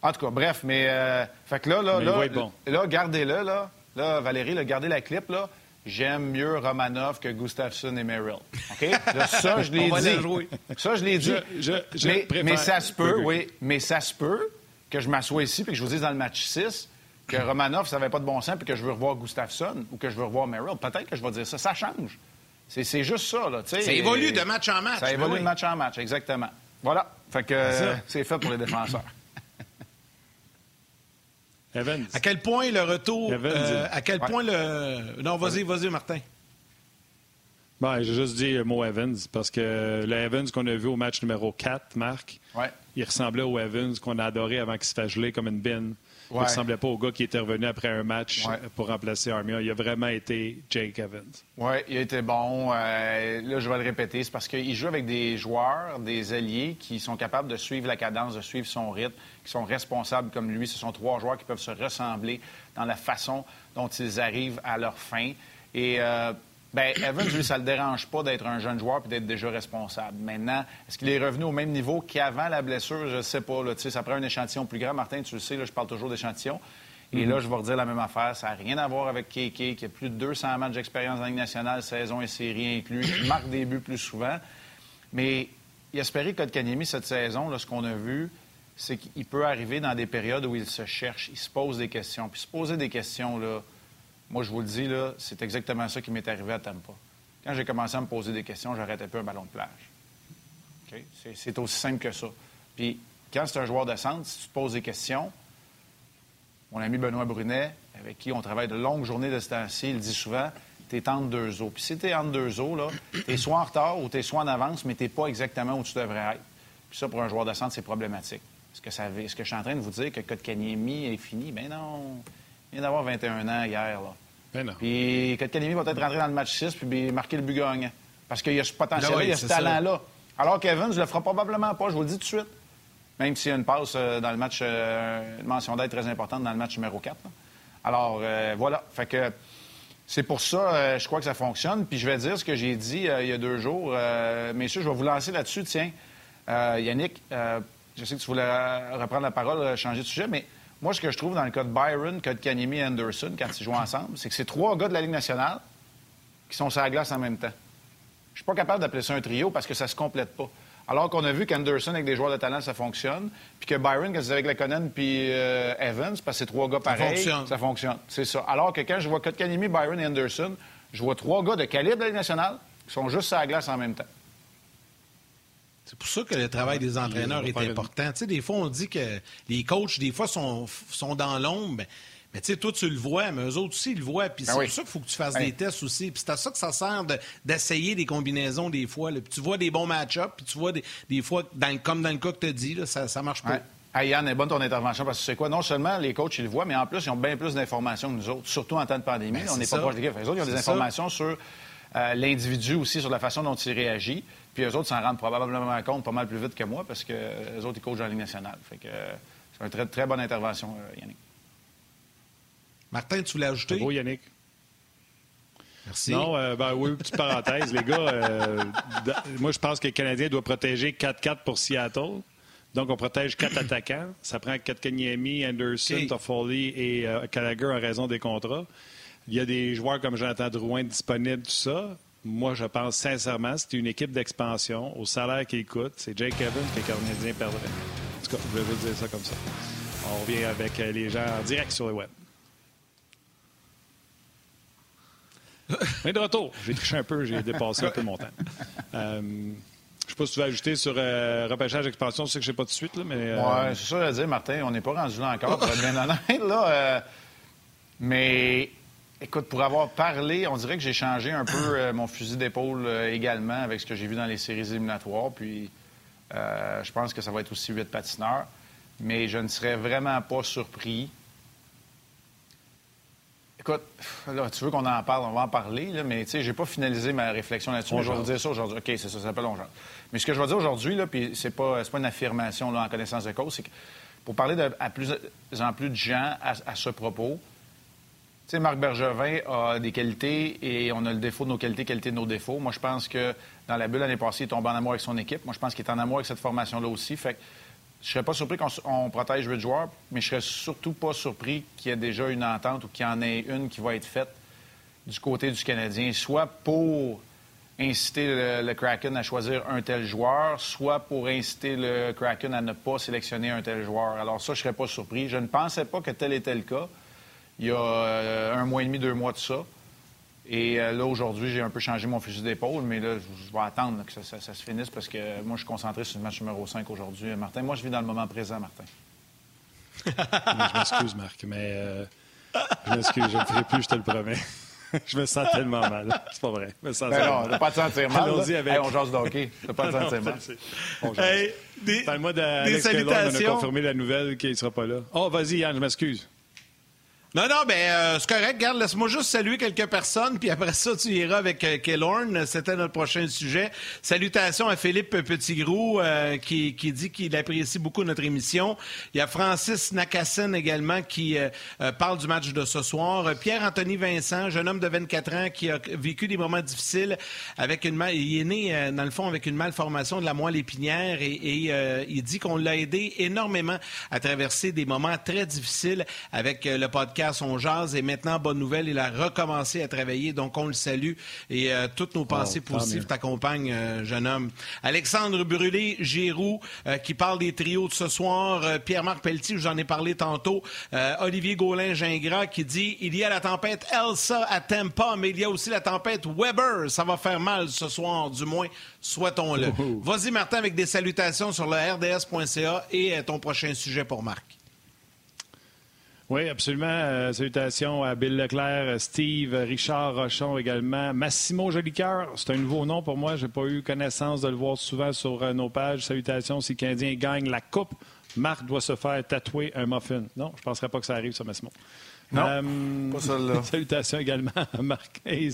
En tout cas, bref, mais. euh, fait que là, là,
Mais
là,
bon.
là, gardez-le, là. Là, Valérie, là, gardez la clip, là. J'aime mieux Romanov que Gustafsson et Merrill. OK? Là, ça, je l'ai dit. Ça, je l'ai dit.
Je- je- je
mais,
préfère-
mais ça se peut,
Oui.
Mais ça se peut que je m'assoie ici et que je vous dise dans le match 6 que Romanov, ça n'avait pas de bon sens puis que je veux revoir Gustafsson ou que je veux revoir Merrill. Peut-être que je vais dire ça. Ça change. C'est c'est juste ça, là.
Ça évolue de match en match.
Ça
ben
évolue
oui.
de match en match, exactement. Voilà. Fait que euh, c'est fait pour les défenseurs.
Evans.
À quel point le retour.
Evans,
euh, à quel
Ouais.
point le. Non, vas-y, vas-y, Martin.
Ben, j'ai juste dit le mot Evans, parce que le Evans qu'on a vu au match numéro 4, Marc,
Ouais.
il ressemblait au Evans qu'on a adoré avant qu'il se fasse geler comme une bine. Il
Ouais.
ressemblait pas au gars qui était revenu après un match
Ouais.
pour remplacer Armia. Il a vraiment été Jake Evans.
Oui, il a été bon. Euh, là, je vais le répéter, c'est parce qu'il joue avec des joueurs, des alliés qui sont capables de suivre la cadence, de suivre son rythme, qui sont responsables comme lui. Ce sont trois joueurs qui peuvent se ressembler dans la façon dont ils arrivent à leur fin. Et euh, ben, Evans, lui, ça ne le dérange pas d'être un jeune joueur et d'être déjà responsable. Maintenant, est-ce qu'il est revenu au même niveau qu'avant la blessure? Je ne sais pas. Là. Tu sais, Ça prend un échantillon plus grand. Martin, tu le sais, là, je parle toujours d'échantillon. Et là, je vais redire la même affaire. Ça n'a rien à voir avec Kéké, qui a plus de 200 matchs d'expérience dans la Ligue nationale, saison et série inclus, qui marque des buts plus souvent. Mais il espérait que Kotkaniemi, cette saison, là, ce qu'on a vu, c'est qu'il peut arriver dans des périodes où il se cherche, il se pose des questions. Puis se poser des questions, là, moi, je vous le dis, là, c'est exactement ça qui m'est arrivé à Tampa. Quand j'ai commencé à me poser des questions, j'arrêtais plus un ballon de plage. C'est- aussi simple que ça. Puis quand c'est un joueur de centre, si tu te poses des questions, mon ami Benoît Brunet, avec qui on travaille de longues journées de ce temps-ci, il dit souvent tu es entre deux eaux. Puis si tu es entre deux eaux, là, tu es soit en retard ou tu es soit en avance, mais tu n'es pas exactement où tu devrais être. Puis ça, pour un joueur de centre, c'est problématique. Est-ce que, que je suis en train de vous dire que Kotkaniemi est fini? Ben non. Il vient d'avoir 21 ans hier. Là.
Ben.
Puis Kotkaniemi va peut-être rentrer dans le match 6 puis marquer le but gagnant. Parce qu'il y a ce potentiel-là,
Ben oui,
il y a ce talent-là. Alors qu'Evans ne le fera probablement pas, je vous le dis tout de suite. Même s'il y a une passe euh, dans le match, euh, une mention d'aide très importante dans le match numéro 4. là. Alors, euh, voilà. Fait que c'est pour ça, euh, je crois que ça fonctionne. Puis je vais dire ce que j'ai dit euh, il y a deux jours. Messieurs, je vais vous lancer là-dessus. Tiens, Yannick, je sais que tu voulais reprendre la parole, changer de sujet, mais moi, ce que je trouve dans le cas de Byron, cas de Kanemi et Anderson, quand ils jouent ensemble, c'est que c'est trois gars de la Ligue nationale qui sont sur la glace en même temps. Je suis pas capable d'appeler ça un trio parce que ça se complète pas. Alors qu'on a vu qu'Anderson, avec des joueurs de talent, ça fonctionne. Puis que Byron, quand c'est avec Lekonen puis euh, Evans, parce que c'est trois gars pareils,
fonctionne.
ça fonctionne. C'est ça. Alors que quand je vois Kotkaniemi, Byron et Anderson, je vois trois gars de calibre de la Ligue nationale qui sont juste sur la glace en même temps.
C'est pour ça que le travail des entraîneurs
Il
est important. Tu sais, des fois, on dit que les coachs, des fois, sont, sont dans l'ombre. Mais, tu sais, toi, tu le vois, mais eux autres aussi, ils le voient. Puis
Ben
c'est
oui.
pour ça qu'il faut que tu fasses
Ben.
des tests aussi. Puis c'est à ça que ça sert de- d'essayer des combinaisons des fois. là. Puis tu vois des bons match-ups, puis tu vois des, des fois, dans, comme dans le cas que tu as dit, là, ça, ça marche pas.
Ouais. Hey, Yann, est bonne ton intervention parce que c'est quoi? Non seulement les coachs, ils le voient, mais en plus, ils ont bien plus d'informations que nous autres, surtout en temps de pandémie.
Ben,
on n'est pas proche des. Les autres, ils ont des
ça.
informations sur euh, l'individu aussi, sur la façon dont il réagit. Puis eux autres s'en rendent probablement compte pas mal plus vite que moi parce que les autres, ils coachent dans la Ligue nationale. Fait que euh, c'est une très, très bonne intervention, euh, Yannick.
Martin, tu voulais ajouter?
Beau, Yannick.
Merci.
Non, euh, ben oui, petite parenthèse, les gars. euh, moi, je pense que le Canadien doit protéger 4-4 pour Seattle. Donc, on protège quatre attaquants. Ça prend Kotkaniemi, Anderson. Toffoli et euh, Gallagher en raison des contrats. Il y a des joueurs comme Jonathan Drouin disponibles, tout ça. Moi, je pense sincèrement, c'est une équipe d'expansion. Au salaire qu'il coûte, c'est Jake Evans que le Canadien perdrait. En tout cas, je vais vous dire ça comme ça. On revient avec euh, les gens en direct sur le web. Mais de retour, j'ai triché un peu, j'ai dépassé un peu mon temps. Euh, je sais pas si tu veux ajouter sur euh, repêchage expansion, sais que je sais pas tout de suite, là, mais. euh,
Ouais, c'est ça à dire, Martin. On n'est pas rendu là encore, pour être bien honnête. Là, mais écoute, pour avoir parlé, on dirait que j'ai changé un peu euh, mon fusil d'épaule euh, également avec ce que j'ai vu dans les séries éliminatoires. Puis euh, je pense que ça va être aussi huit patineurs. Mais je ne serais vraiment pas surpris. Écoute, là, tu veux qu'on en parle, on va en parler, là, mais tu sais, j'ai pas finalisé ma réflexion là-dessus. Je vais vous dire ça aujourd'hui. OK, c'est ça, ça s'appelle on. Mais ce que je vais dire aujourd'hui, là, puis c'est pas, pas une affirmation là, en connaissance de cause, c'est que pour parler de, à plus en plus de gens à, à ce propos, tu sais, Marc Bergevin a des qualités et on a le défaut de nos qualités, qualité de nos défauts. Moi, je pense que dans la bulle l'année passée, il tombe en amour avec son équipe. Moi, je pense qu'il est en amour avec cette formation-là aussi. Fait que je serais pas surpris qu'on protège huit joueurs, mais je serais surtout pas surpris qu'il y ait déjà une entente ou qu'il y en ait une qui va être faite du côté du Canadien, soit pour inciter le, le Kraken à choisir un tel joueur, soit pour inciter le Kraken à ne pas sélectionner un tel joueur. Alors ça, je serais pas surpris. Je ne pensais pas que tel était le cas. Il y a euh, un mois et demi, deux mois de ça. Et euh, là, aujourd'hui, j'ai un peu changé mon fusil d'épaule, mais là, je, je vais attendre là, que ça, ça- ça se finisse parce que moi, je suis concentré sur le match numéro 5 aujourd'hui. Martin, moi, je vis dans le moment présent, Martin.
je m'excuse, Marc, mais euh, je m'excuse, je ne le ferai plus, je te le promets. je me sens tellement mal. C'est pas vrai. Je me sens
ben non, pas de sentir mal.
Allons-y avec...
on jase d'hockey. pas de sentir mal.
Hey, des, Parle-moi salutations. on a confirmé la nouvelle qu'il ne sera pas là. Oh, vas-y, Yann, je m'excuse.
Non, non, ben euh, c'est correct. Garde, laisse-moi juste saluer quelques personnes, puis après ça, tu iras avec euh. C'était notre prochain sujet. Salutations à Philippe Petitgrou, euh, qui, qui dit qu'il apprécie beaucoup notre émission. Il y a Francis Nakassen également qui euh, parle du match de ce soir. Pierre-Anthony Vincent, jeune homme de 24 ans qui a vécu des moments difficiles avec une mal... Il est né, dans le fond, avec une malformation de la moelle épinière et, et il dit qu'on l'a aidé énormément à traverser des moments très difficiles avec le podcast son jazz et maintenant, bonne nouvelle, il a recommencé à travailler, donc on le salue. Et euh, toutes nos pensées positives t'accompagnent, euh, jeune homme. Alexandre Brûlé, Giroux, euh, qui parle des trios de ce soir, Pierre-Marc Pelletier, j'en ai parlé tantôt, Olivier Gaulin-Gingras qui dit, il y a la tempête Elsa à Tampa, mais il y a aussi la tempête Weber, ça va faire mal ce soir, du moins, souhaitons-le. Vas-y, Martin, avec des salutations sur le rds.ca et ton prochain sujet pour Marc.
Oui, absolument. Euh, salutations à Bill Leclerc, Steve, Richard Rochon également. Massimo Jolicoeur, c'est un nouveau nom pour moi. Je n'ai pas eu connaissance de le voir souvent sur euh, nos pages. Salutations si le Canadien gagne la Coupe. Marc doit se faire tatouer un muffin. Non, je ne penserais pas que ça arrive, ça, Massimo.
Non, euh, pas celle-là.
Salutations également à Marquez.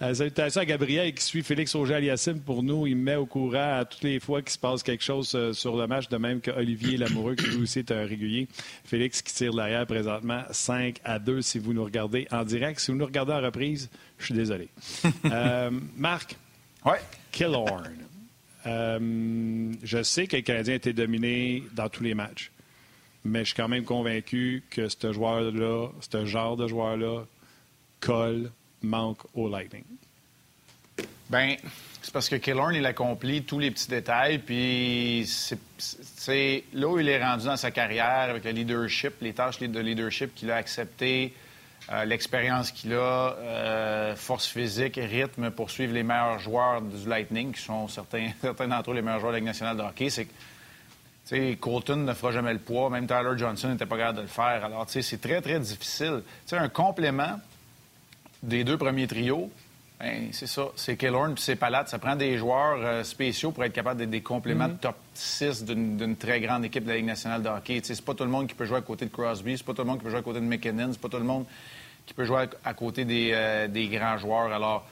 Euh, salutations à Gabriel qui suit Félix Auger-Aliassime pour nous. Il me met au courant à toutes les fois qu'il se passe quelque chose euh, sur le match, de même qu'Olivier Lamoureux, qui lui aussi est un régulier. Félix qui tire l'arrière présentement 5 à 2 si vous nous regardez en direct. Si vous nous regardez en reprise, je suis désolé. Marc.
Ouais.
Killorn. je sais que le Canadien a été dominé dans tous les matchs mais je suis quand même convaincu que ce joueur-là, ce genre de joueur-là, colle, manque au Lightning.
Ben, c'est parce que Killorn, il accomplit tous les petits détails, puis c'est là où il est rendu dans sa carrière avec le leadership, les tâches de leadership qu'il a acceptées, euh, l'expérience qu'il a, euh, force physique, rythme pour suivre les meilleurs joueurs du Lightning, qui sont certains, certains d'entre eux les meilleurs joueurs de la Ligue nationale de hockey. C'est Colton ne fera jamais le poids. Même Tyler Johnson n'était pas capable de le faire. Alors, c'est très, très difficile. sais, un complément des deux premiers trios, ben, c'est ça. C'est Killorn puis c'est Palate. Ça prend des joueurs euh, spéciaux pour être capable d'être des compléments de mm-hmm. top 6 d'une très grande équipe de la Ligue nationale de hockey. C'est pas tout le monde qui peut jouer à côté de Crosby. C'est pas tout le monde qui peut jouer à côté de McKinnon. C'est pas tout le monde qui peut jouer à, côté des, euh, des, grands joueurs. Alors,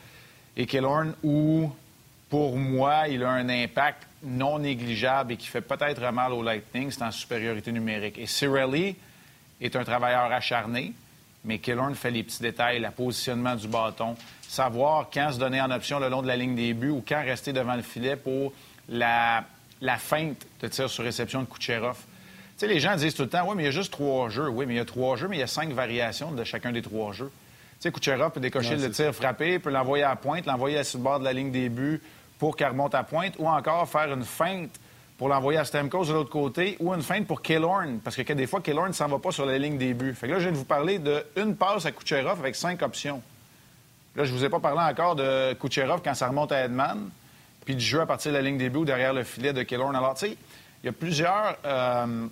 et Killorn, où, pour moi, il a un impact non négligeable et qui fait peut-être mal au Lightning, c'est en supériorité numérique. Et Cirelli est un travailleur acharné, mais Killorn fait les petits détails, le positionnement du bâton, savoir quand se donner en option le long de la ligne des buts ou quand rester devant le filet pour la, la feinte de tir sur réception de Kucherov. Tu sais, les gens disent tout le temps, oui, mais il y a juste trois jeux. Oui, mais il y a trois jeux, mais il y a cinq variations de chacun des trois jeux. Tu sais, Kucherov peut décocher le tir frappé, peut l'envoyer à pointe, l'envoyer sur le bord de la ligne des buts, pour qu'elle remonte à pointe, ou encore faire une feinte pour l'envoyer à Stamkos de l'autre côté, ou une feinte pour Killorn, parce que des fois, Killorn ne s'en va pas sur la ligne des buts. Fait que là, je viens de vous parler d'une passe à Kucherov avec cinq options. Là, je ne vous ai pas parlé encore de Kucherov quand ça remonte à Edman, puis du jeu à partir de la ligne des buts derrière le filet de Killorn. Alors, tu sais, il y a plusieurs euh,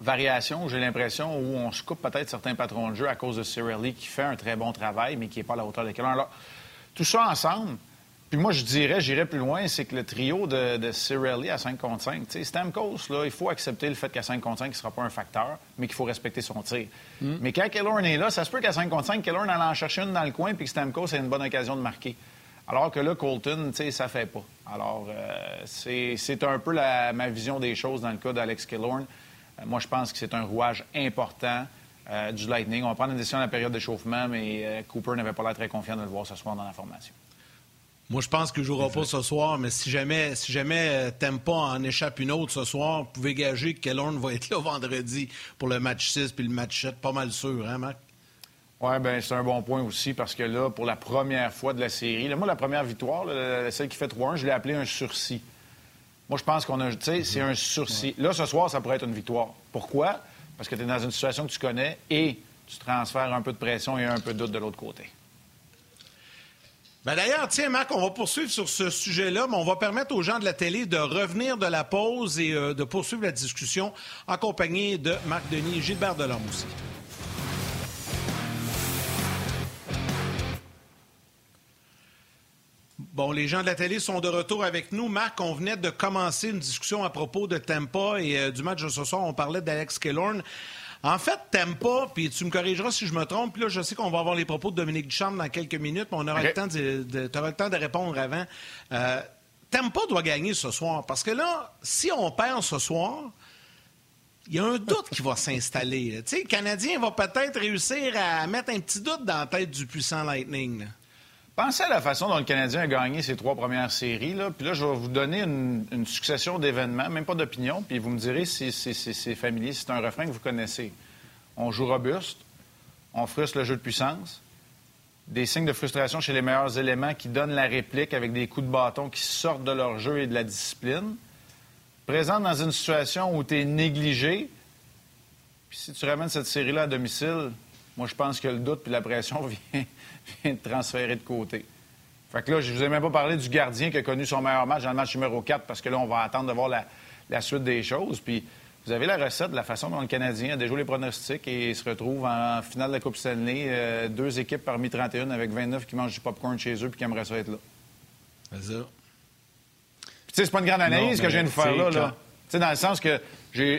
variations, j'ai l'impression, où on se coupe peut-être certains patrons de jeu à cause de Cirelli, qui fait un très bon travail, mais qui n'est pas à la hauteur de Killorn. Alors, tout ça ensemble, puis moi, je dirais, j'irais plus loin, c'est que le trio de, de Cirelli à 5 contre 5, Stamkos, là, il faut accepter le fait qu'à 5 contre 5, il ne sera pas un facteur, mais qu'il faut respecter son tir. Mm. Mais quand Killorn est là, ça se peut qu'à 5 contre 5, Killorn allait en chercher une dans le coin, puis que Stamkos ait une bonne occasion de marquer. Alors que là, Colton, tu sais, ça fait pas. Alors, euh, c'est un peu ma vision des choses dans le cas d'Alex Killorn. Euh, moi, je pense que c'est un rouage important euh, du Lightning. On va prendre une décision à la période d'échauffement, mais Cooper n'avait pas l'air très confiant de le voir ce soir dans la formation.
Moi, je pense qu'il ne jouera pas ce soir, mais si jamais, si jamais euh, t'aimes pas en échappe une autre ce soir, vous pouvez gager que Kellorn va être là vendredi pour le match 6 puis le match 7. Pas mal sûr, hein, Marc?
Oui, bien, c'est un bon point aussi parce que là, pour la première fois de la série, moi, la première victoire, celle qui fait 3-1, je l'ai appelée un sursis. Moi, je pense qu'on a. Tu sais, c'est un sursis. Là, ce soir, ça pourrait être une victoire. Pourquoi? Parce que tu es dans une situation que tu connais et tu transfères un peu de pression et un peu de doute de l'autre côté.
Ben, d'ailleurs, tiens, Marc, on va poursuivre sur ce sujet-là, mais on va permettre aux gens de la télé de revenir de la pause et euh, de poursuivre la discussion en compagnie de Marc Denis et Gilbert Delorme aussi. Bon, les gens de la télé sont de retour avec nous. Marc, on venait de commencer une discussion à propos de Tampa et euh, du match de ce soir. On parlait d'Alex Killorn. En fait, Tampa, puis tu me corrigeras si je me trompe, puis là, je sais qu'on va avoir les propos de Dominique Ducharme dans quelques minutes, mais on aura le temps de, de le temps de répondre avant. Euh, Tampa doit gagner ce soir, parce que là, si on perd ce soir, il y a un doute qui va s'installer. Tu sais, le Canadien va peut-être réussir à mettre un petit doute dans la tête du puissant Lightning.
Pensez à la façon dont le Canadien a gagné ses trois premières séries. Puis là, je vais vous donner une, succession d'événements, même pas d'opinion, puis vous me direz si c'est familier, si c'est un refrain que vous connaissez. On joue robuste, on frustre le jeu de puissance, des signes de frustration chez les meilleurs éléments qui donnent la réplique avec des coups de bâton qui sortent de leur jeu et de la discipline. Présente dans une situation où tu es négligé, puis si tu ramènes cette série-là à domicile, moi, je pense que le doute puis la pression vient, vient de transférer de côté. Fait que là, je vous ai même pas parlé du gardien qui a connu son meilleur match dans le match numéro 4 parce que là, on va attendre de voir la, suite des choses. Puis vous avez la recette de la façon dont le Canadien a déjoué les pronostics et se retrouve en finale de la Coupe Stanley. Euh, deux équipes parmi 31 avec 29 qui mangent du popcorn chez eux puis qui aimeraient ça être là.
C'est ça.
Puis tu sais, c'est pas une grande analyse que je viens de faire là. là. Tu sais, dans le sens que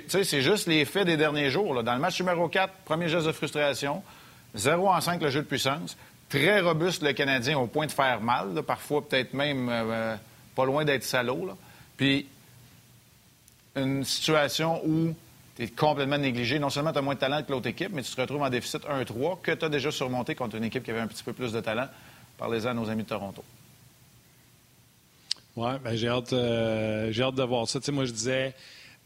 c'est juste les faits des derniers jours. Dans le match numéro 4, premier geste de frustration, 0 en 5 le jeu de puissance. Très robuste le Canadien au point de faire mal, parfois peut-être même euh, euh, pas loin d'être salaud. Puis une situation où tu es complètement négligé. Non seulement tu as moins de talent que l'autre équipe, mais tu te retrouves en déficit 1-3 que tu as déjà surmonté contre une équipe qui avait un petit peu plus de talent. Parlez-en à nos amis de Toronto.
Oui, ben j'ai hâte, euh, hâte de voir ça. moi, je disais,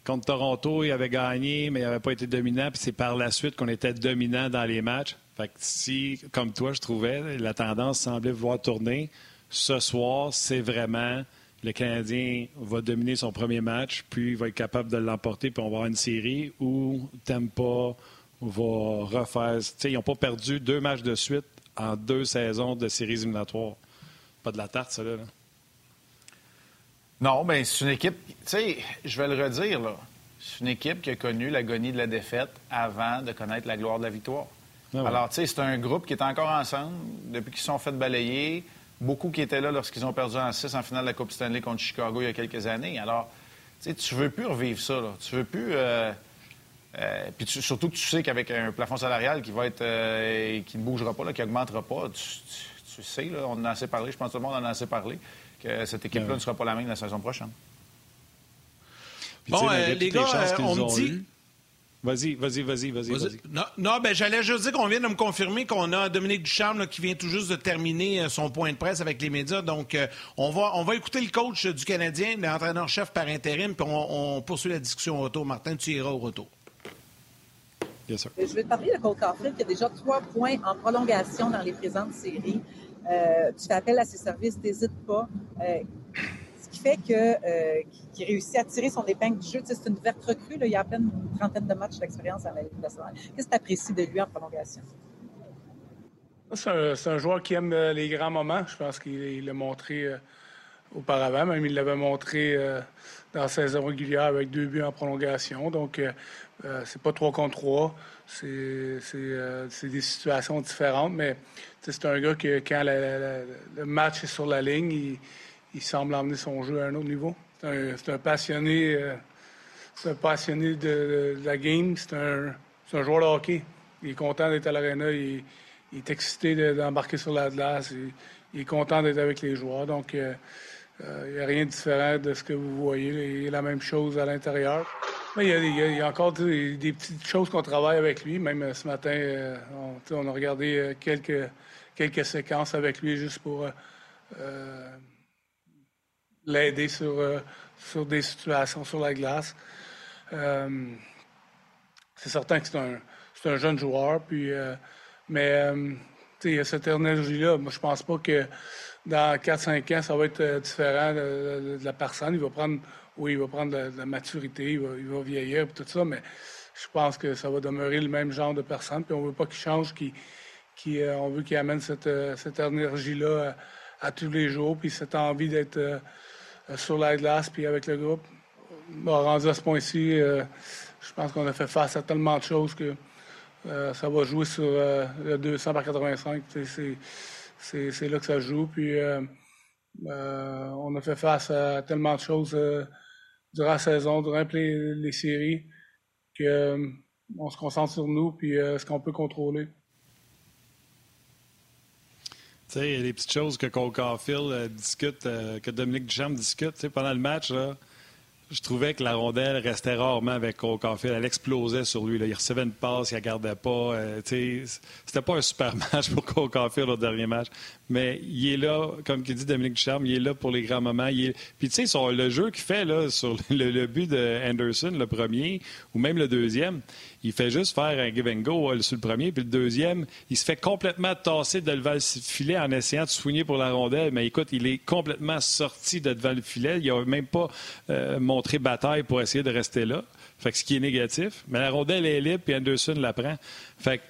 contre Toronto, il avait gagné, mais il n'avait pas été dominant. Puis c'est par la suite qu'on était dominant dans les matchs. Fait que si, comme toi, je trouvais, la tendance semblait vouloir tourner, ce soir, c'est vraiment le Canadien va dominer son premier match, puis il va être capable de l'emporter, puis on va avoir une série où Tampa va refaire. ils n'ont pas perdu deux matchs de suite en deux saisons de séries éliminatoires. Pas de la tarte, ça, là.
Non, bien, c'est une équipe. Tu sais, je vais le redire, là. C'est une équipe qui a connu l'agonie de la défaite avant de connaître la gloire de la victoire. Ah Alors, tu sais, c'est un groupe qui est encore ensemble depuis qu'ils se sont fait balayer. Beaucoup qui étaient là lorsqu'ils ont perdu en 6 en finale de la Coupe Stanley contre Chicago il y a quelques années. Alors, tu sais, tu veux plus revivre ça, là. Tu veux plus. Euh, euh, puis surtout que tu sais qu'avec un plafond salarial qui va être euh, qui ne bougera pas, là, qui n'augmentera pas, tu, sais, là, on en a assez parlé, je pense que tout le monde en a assez parlé que cette équipe-là ne sera pas la même la saison prochaine.
bon, euh, les gars, euh, on me dit... Vas-y, vas-y, vas-y, vas-y. Vas
non, non ben, j'allais juste dire qu'on vient de me confirmer qu'on a Dominique Ducharme qui vient tout juste de terminer euh, son point de presse avec les médias. Donc, on, va, on va écouter le coach du Canadien, l'entraîneur-chef par intérim, puis on, poursuit la discussion au retour. Martin, tu iras au retour.
Yes, sir. Je vais te parler de Cole Caulfield qui a déjà trois points en prolongation dans les présentes séries. Euh, tu fais appel à ses services, n'hésite pas. Euh, ce qui fait que euh, qu'il réussit à tirer son épingle du jeu. c'est une verte recrue. Il y a à peine une trentaine de matchs d'expérience à la Ligue nationale. Qu'est-ce que tu apprécies de lui en prolongation?
C'est un, joueur qui aime les grands moments. Je pense qu'il l'a montré auparavant. Même il l'avait montré dans la saison régulière avec deux buts en prolongation. Donc, c'est pas trois contre trois. Euh, c'est des situations différentes, mais c'est un gars que quand le match est sur la ligne, il, semble emmener son jeu à un autre niveau. C'est un, passionné, euh, passionné de, la game. C'est un, joueur de hockey. Il est content d'être à l'aréna. Il, est excité d'embarquer sur la glace. Il, est content d'être avec les joueurs. Donc, euh, il n'y a rien de différent de ce que vous voyez. Il y a la même chose à l'intérieur. Il y, a, encore des, petites choses qu'on travaille avec lui. Même euh, ce matin, euh, on, a regardé euh, quelques, quelques séquences avec lui juste pour l'aider sur, sur des situations sur la glace. c'est certain que c'est un, un, jeune joueur, puis, mais il y a cette énergie-là. Moi, je pense pas que dans 4-5 ans, ça va être différent de, la personne. Il va prendre oui, il va prendre de la, maturité, il va, vieillir, tout ça, mais je pense que ça va demeurer le même genre de personne. Puis on ne veut pas qu'il change, qui, qui, euh, on veut qu'il amène cette, euh, énergie-là à, tous les jours, puis cette envie d'être euh, sur la glace, puis avec le groupe. rendu à ce point-ci, je pense qu'on a fait face à tellement de choses que ça va jouer sur le 200 par 85. C'est là que ça joue. Puis on a fait face à tellement de choses durant la saison, durant les, séries, qu'on se concentre sur nous puis ce qu'on peut contrôler.
Tu sais, les petites choses que Cole discute, que Dominique Duchamp discute, pendant le match, je trouvais que la rondelle restait rarement avec Cole. Elle explosait sur lui. Là. Il recevait une passe, il ne gardait pas. Euh, c'était pas un super match pour Cole Caulfield au dernier match. Mais il est là, comme dit Dominique Ducharme, il est là pour les grands moments. Puis tu sais, le jeu qu'il fait sur le, le, but de Anderson, le premier, ou même le deuxième, il fait juste faire un give and go sur le premier, puis le deuxième, il se fait complètement tasser de devant le filet en essayant de soigner pour la rondelle. Mais écoute, il est complètement sorti de devant le filet. Il n'a même pas euh, montré bataille pour essayer de rester là. Fait que ce qui est négatif. Mais la rondelle est libre, puis Anderson la prend. Fait que,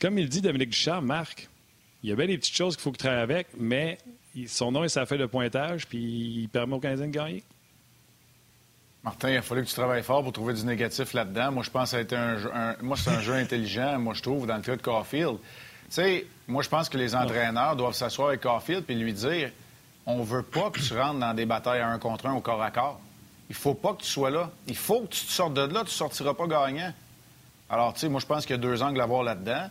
comme il dit Dominique Duchamp, Marc, il y a bien des petites choses qu'il faut que travaille avec, mais son nom et sa fait de pointage, puis il permet aux Canadiens de gagner.
Martin, il a fallu que tu travailles fort pour trouver du négatif là-dedans. Moi, je pense que ça a été un, moi, c'est un jeu intelligent, moi, je trouve, dans le cas de Caulfield. Tu sais, moi, je pense que les entraîneurs doivent s'asseoir avec Caulfield et lui dire on veut pas que tu rentres dans des batailles à un contre un au corps à corps. Il faut pas que tu sois là. Il faut que tu te sortes de là, tu sortiras pas gagnant. Alors, tu sais, moi, je pense qu'il y a deux angles à voir là-dedans.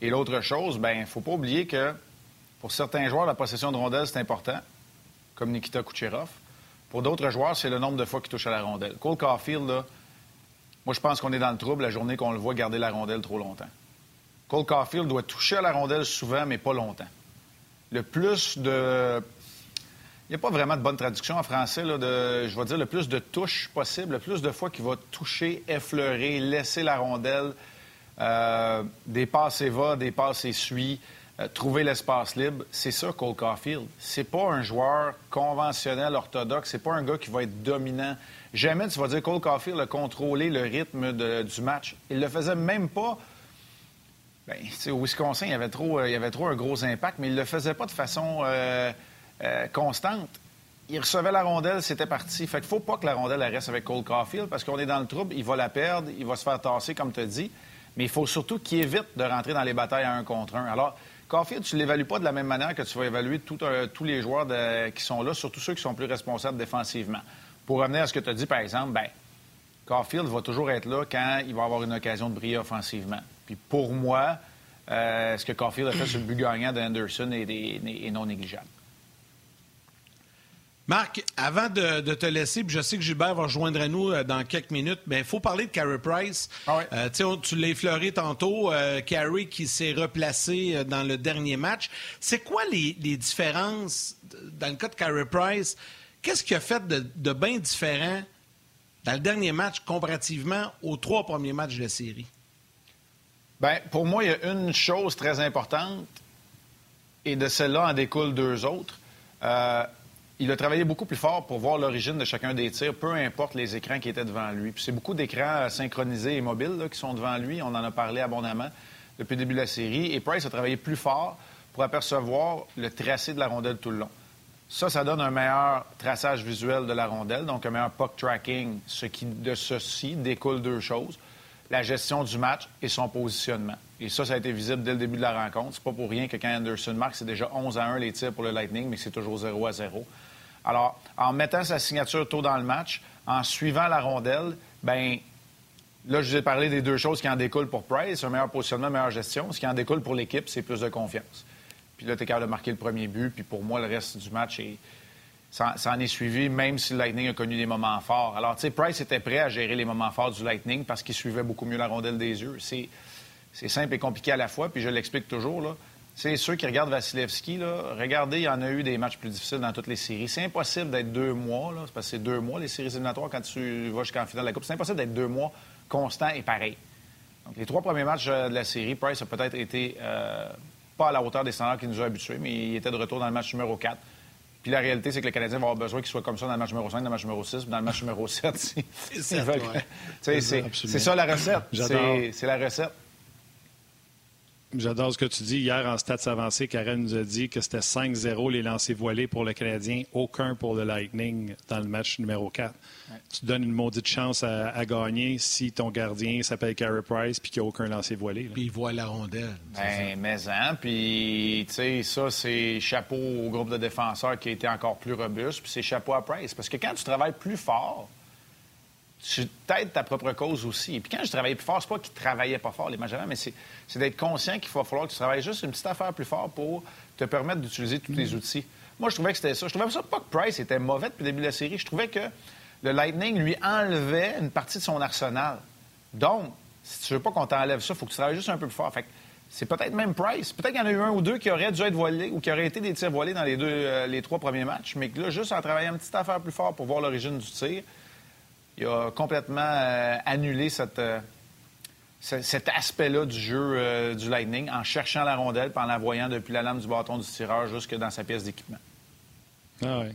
Et l'autre chose, ben, faut pas oublier que pour certains joueurs, la possession de rondelles, c'est important, comme Nikita Kucherov. Pour d'autres joueurs, c'est le nombre de fois qu'ils touchent à la rondelle. Cole Caulfield, moi, je pense qu'on est dans le trouble la journée qu'on le voit garder la rondelle trop longtemps. Cole Caulfield doit toucher à la rondelle souvent, mais pas longtemps. Le plus de. Il n'y a pas vraiment de bonne traduction en français, je vais dire le plus de touches possible, le plus de fois qu'il va toucher, effleurer, laisser la rondelle, euh, des passes et va, des passes et suit. Euh, trouver l'espace libre, c'est ça Cole Caulfield. C'est pas un joueur conventionnel, orthodoxe. C'est pas un gars qui va être dominant. Jamais tu vas dire Cole Caulfield a contrôlé le rythme du match. Il le faisait même pas. Bien, au Wisconsin, il y avait trop, euh, il y avait trop un gros impact, mais il le faisait pas de façon euh, constante. Il recevait la rondelle, c'était parti. Fait qu'il faut pas que la rondelle reste avec Cole Caulfield parce qu'on est dans le trouble. Il va la perdre, il va se faire tasser, comme tu as dit. Mais il faut surtout qu'il évite de rentrer dans les batailles un contre un. Alors, Caulfield, tu ne l'évalues pas de la même manière que tu vas évaluer tous les joueurs qui sont là, surtout ceux qui sont plus responsables défensivement. Pour revenir à ce que tu as dit, par exemple, ben, Caulfield va toujours être là quand il va avoir une occasion de briller offensivement. Puis pour moi, euh, ce que Caulfield a fait sur le but gagnant d'Anderson est non négligeable.
Marc, avant de, te laisser, puis je sais que Gilbert va rejoindre nous euh, dans quelques minutes, mais il faut parler de Carey Price.
Ah
euh, tu l'as effleuré tantôt, euh, Carey qui s'est replacé dans le dernier match. C'est quoi les, différences dans le cas de Carey Price? Qu'est-ce qu'il a fait de, de bien différent dans le dernier match comparativement aux trois premiers matchs de la série?
Bien, pour moi, il y a une chose très importante, et de celle-là en découlent deux autres il a travaillé beaucoup plus fort pour voir l'origine de chacun des tirs, peu importe les écrans qui étaient devant lui. Puis c'est beaucoup d'écrans euh, synchronisés et mobiles qui sont devant lui. On en a parlé abondamment depuis le début de la série. Et Price a travaillé plus fort pour apercevoir le tracé de la rondelle tout le long. Ça, ça donne un meilleur traçage visuel de la rondelle, donc un meilleur puck tracking. Ce qui, de ceci, découle deux choses la gestion du match et son positionnement. Et ça, ça a été visible dès le début de la rencontre. C'est pas pour rien que quand Anderson marque, c'est déjà 11 à 1 les tirs pour le Lightning, mais c'est toujours 0 à 0. Alors, en mettant sa signature tôt dans le match, en suivant la rondelle, ben là, je vous ai parlé des deux choses qui en découlent pour Price, un meilleur positionnement, meilleure gestion. Ce qui en découle pour l'équipe, c'est plus de confiance. Puis là, tu es capable de marquer le premier but, puis pour moi, le reste du match est... Ça, en est suivi, même si le Lightning a connu des moments forts. Alors, tu sais, Price était prêt à gérer les moments forts du Lightning parce qu'il suivait beaucoup mieux la rondelle des yeux. C'est simple et compliqué à la fois, puis je l'explique toujours. Là. C'est ceux qui regardent Vasilevski, là, regardez, il y en a eu des matchs plus difficiles dans toutes les séries. C'est impossible d'être deux mois, là, parce que c'est deux mois les séries éliminatoires quand tu vas jusqu'en finale de la Coupe. C'est impossible d'être deux mois constant et pareil. Donc, les trois premiers matchs euh, de la série, Price a peut-être été euh, pas à la hauteur des standards qu'il nous a habitués, mais il était de retour dans le match numéro 4. Puis la réalité, c'est que le Canadien va avoir besoin qu'il soit comme ça dans le match numéro 5, dans le match numéro 6, dans le match numéro 7. c'est ça la recette. C'est la recette.
J'adore ce que tu dis. Hier, en stats avancés, Karen nous a dit que c'était 5-0 les lancers voilés pour le Canadien, aucun pour le Lightning dans le match numéro 4. Tu donnes une maudite chance à, gagner si ton gardien s'appelle Carey Price puis qu'il n'y a aucun lancer voilé.
Puis il voit la rondelle.
Ben, mais hein, puis tu sais, ça, c'est chapeau au groupe de défenseurs qui a été encore plus robuste, puis c'est chapeau à Price. Parce que quand tu travailles plus fort, tu t'aides ta propre cause aussi. Et puis quand je travaillais plus fort, c'est pas qu'il travaillait pas fort, les majeurs, mais c'est, d'être conscient qu'il va falloir que tu travailles juste une petite affaire plus fort pour te permettre d'utiliser tous les mm. outils. Moi, je trouvais que c'était ça. Je trouvais ça pas que Price était mauvais depuis le début de la série. Je trouvais que le Lightning lui enlevait une partie de son arsenal. Donc, si tu veux pas qu'on t'enlève ça, il faut que tu travailles juste un peu plus fort. Fait c'est peut-être même Price. Peut-être qu'il y en a eu un ou deux qui auraient dû être voilés ou qui auraient été des tirs voilés dans les, deux, euh, les trois premiers matchs, mais que là, juste en travaillant une petite affaire plus fort pour voir l'origine du tir, il a complètement euh, annulé euh, cet aspect-là du jeu euh, du Lightning en cherchant la rondelle et en la voyant depuis la lame du bâton du tireur jusque dans sa pièce d'équipement.
Ah oui.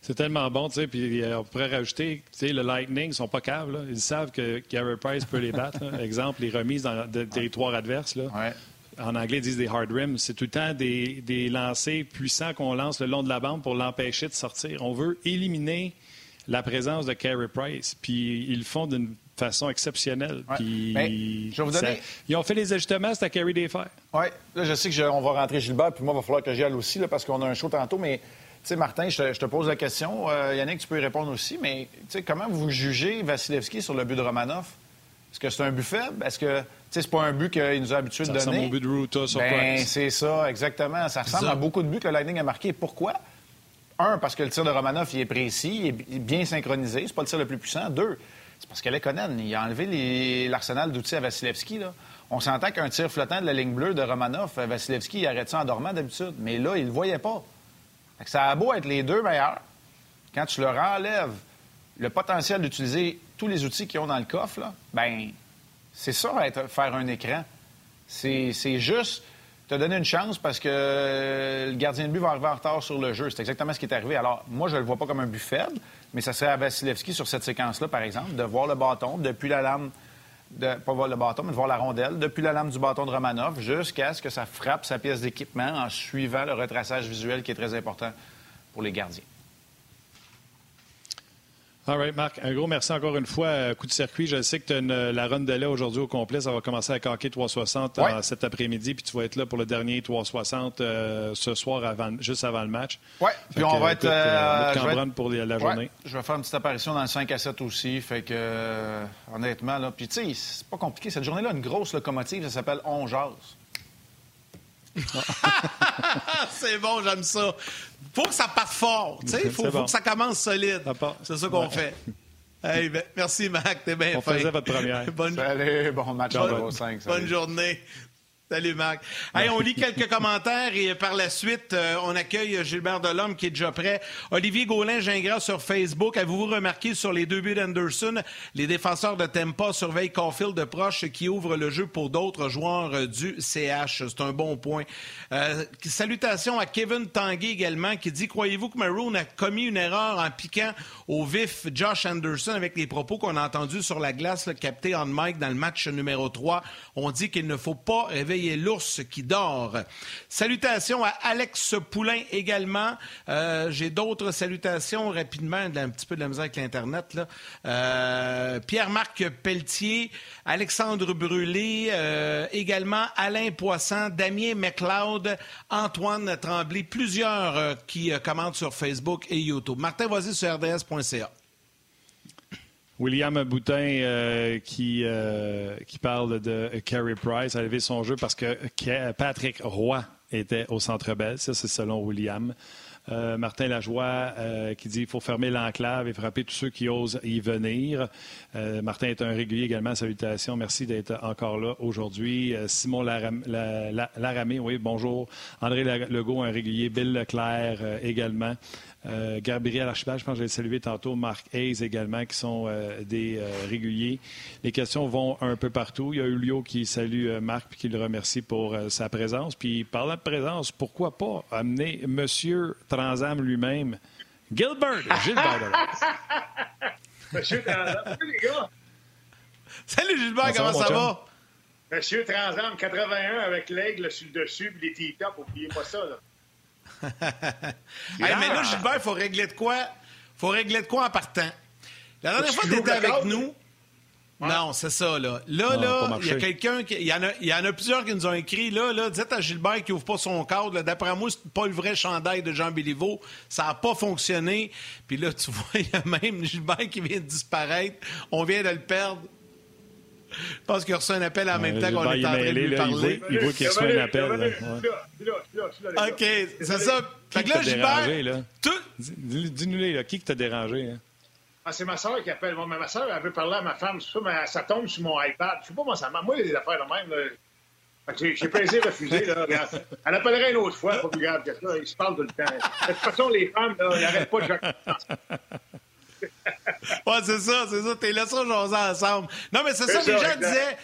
C'est tellement bon, tu sais, puis on pourrait rajouter, tu sais, le Lightning, ils sont pas caves, Ils savent que Gary Price peut les battre. Exemple, les remises dans le territoire adverse, là. En anglais, ils disent des hard rims. C'est tout le temps des, des lancers puissants qu'on lance le long de la bande pour l'empêcher de sortir. On veut éliminer la présence de Carey Price. Puis ils le font d'une façon exceptionnelle. Puis ben, je vais vous donner... ils ont fait les ajustements, c'est à Carey des faire.
Oui, là, je sais qu'on va rentrer Gilbert, puis moi, il va falloir que j'y aille aussi, là, parce qu'on a un show tantôt, mais. Tu sais, Martin, je te, pose la question. Euh, Yannick, tu peux y répondre aussi, mais tu sais, comment vous jugez Vasilevski sur le but de Romanov? Est-ce que c'est un but faible? Est-ce que c'est pas un but qu'il nous a habitués de donner? Ça
ressemble au but de Ruta sur
ben, C'est ça, exactement. Ça ressemble à beaucoup de buts que le Lightning a marqué. Pourquoi? Un, parce que le tir de Romanov, il est précis, il est bien synchronisé. C'est pas le tir le plus puissant. Deux, c'est parce que Lekonen, il a enlevé l'arsenal d'outils à Vasilevski. On s'entend qu'un tir flottant de la ligne bleue de Romanov, Vasilevski, il arrête ça en dormant d'habitude. Mais là, il le voyait pas. ça a beau être les deux meilleurs. Quand tu leur enlèves le potentiel d'utiliser tous les outils qu'ils ont dans le coffre, là, ben c'est ça, faire un écran. C'est juste te donné une chance parce que le gardien de but va arriver en retard sur le jeu. C'est exactement ce qui est arrivé. Alors, moi, je ne le vois pas comme un but faible, mais ça serait à Vasilevski sur cette séquence-là, par exemple, de voir le bâton depuis la lame, de, pas voir le bâton, mais de voir la rondelle, depuis la lame du bâton de Romanov jusqu'à ce que ça frappe sa pièce d'équipement en suivant le retraçage visuel qui est très important pour les gardiens.
All right, Marc. Un gros merci encore une fois. Euh, coup de circuit. Je sais que tu as la run de lait aujourd'hui au complet. Ça va commencer à caquer 360 cet après-midi. Puis tu vas être là pour le dernier 360 euh, ce soir, avant, juste avant le match.
Oui. Puis on va être. Euh,
euh pour la journée.
Je vais faire une petite apparition dans le 5 à 7 aussi. Fait que, honnêtement, là. Puis tu sais, c'est pas compliqué. Cette journée-là, une grosse locomotive, ça s'appelle On
c'est bon, j'aime ça. Faut que ça parte fort, tu sais. Faut, faut que ça commence solide. C'est ça qu'on fait. Hey, ben, merci, Mac. T'es bien
On faisait votre première.
bonne... Salut, bon match bonne, 5.
Bonne journée. Salut, Marc. Hey, on lit quelques commentaires et par la suite, euh, on accueille Gilbert Delhomme qui est déjà prêt. Olivier Gaulin-Gingras sur Facebook. Avez-vous remarqué sur les deux buts d'Anderson, les défenseurs de Tempa surveillent Caulfield de proche qui ouvre le jeu pour d'autres joueurs euh, du CH. C'est un bon point. Euh, salutations à Kevin Tanguy également qui dit Croyez-vous que Maroon a commis une erreur en piquant au vif Josh Anderson avec les propos qu'on a entendus sur la glace captés en mic dans le match numéro 3? On dit qu'il ne faut pas réveiller l'ours qui dort. Salutations à Alex Poulain également. Euh, j'ai d'autres salutations rapidement, un petit peu de la misère avec l'Internet. Euh, Pierre-Marc Pelletier, Alexandre Brûlé, euh, également Alain Poisson, Damien McLeod, Antoine Tremblay, plusieurs qui commentent sur Facebook et YouTube. Martin, vas-y sur rds.ca.
William Boutin euh, qui, euh, qui parle de Carey Price a levé son jeu parce que Patrick Roy était au Centre Bell. Ça, c'est selon William. Euh, Martin Lajoie qui dit qu'il faut fermer l'enclave et frapper tous ceux qui osent y venir. Martin est un régulier également. Salutations. Merci d'être encore là aujourd'hui. Simon Laramé, oui, bonjour. André Legault, un régulier. Bill Leclerc également. Euh, Gabriel Archibald, je pense que je l'ai salué tantôt. Marc Hayes également, qui sont euh, des euh, réguliers. Les questions vont un peu partout. Il y a Julio qui salue Marc et qui le remercie pour sa présence. Puis, parlant de présence, pourquoi pas amener M. Transam lui-même, Gilbert Gilbert.
Monsieur Transam, les gars. Salut Gilbert, comment ça, va?
Monsieur Transam 81 avec l'aigle sur le dessus et les t-tops, n'oubliez pas ça. Là.
hey, mais là, Gilbert, il faut régler de quoi? faut régler de quoi en partant? La dernière fois que tu étais avec nous. Non, c'est ça, là. Là, là, il y a quelqu'un qui. Il y, en a, il y en a plusieurs qui nous ont écrit, là, là, dites à Gilbert qu'il ouvre pas son cadre. D'après moi, c'est pas le vrai chandail de Jean Béliveau. Ça n'a pas fonctionné. Puis là, tu vois, il y a même Gilbert qui vient de disparaître. On vient de le perdre. Je pense qu'il a reçu un appel en même temps qu'on est en train de lui parler.
Il voit, qu'il reçoit un appel.
OK, c'est ça. Fait que là, Gilbert...
Dis-nous, qui t'a dérangé? Hein?
Ah, c'est ma soeur qui appelle. Moi, ma soeur, elle veut parler à ma femme, ça, mais ça tombe sur mon iPad. Je sais pas moi ça marche. Moi, les affaires de même, j'ai plaisir refuser. Là, Elle appellerait une autre fois, pas plus grave que ça. Ils se parlent tout le temps. De toute façon, les femmes, là, ils n'arrêtent pas de.
ouais, c'est ça, c'est ça. T'es là sur jaser ensemble. Non, mais c'est ça, les gens disaient.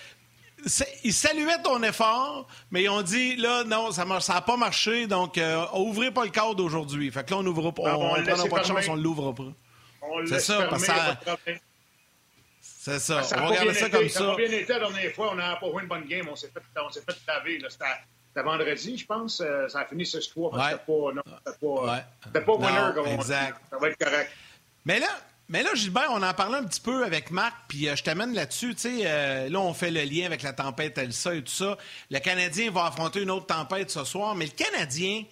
Ils saluaient ton effort, mais ils ont dit là, non, ça n'a ça pas marché, donc euh, ouvrez pas le cadre aujourd'hui. Fait que là, on n'ouvre pas. Ah, on ne prendra pas de chance, on ne l'ouvre pas. C'est ça, parce que ça. C'est ça.
ça. On va regarder ça comme ça. Ça a bien été la dernière fois. On n'a pas joué une bonne game. On s'est fait, on s'est fait laver. C'était vendredi, je pense. Euh, ça a fini ce soir. Ouais. C'était pas, non, c'était pas, ouais. pas winner. comme exact. Ça va être correct.
Mais là, mais là, Gilbert, on en parlait un petit peu avec Marc, puis euh, je t'amène là-dessus. Euh, là, on fait le lien avec la tempête Elsa et tout ça. Le Canadien va affronter une autre tempête ce soir, mais le Canadien,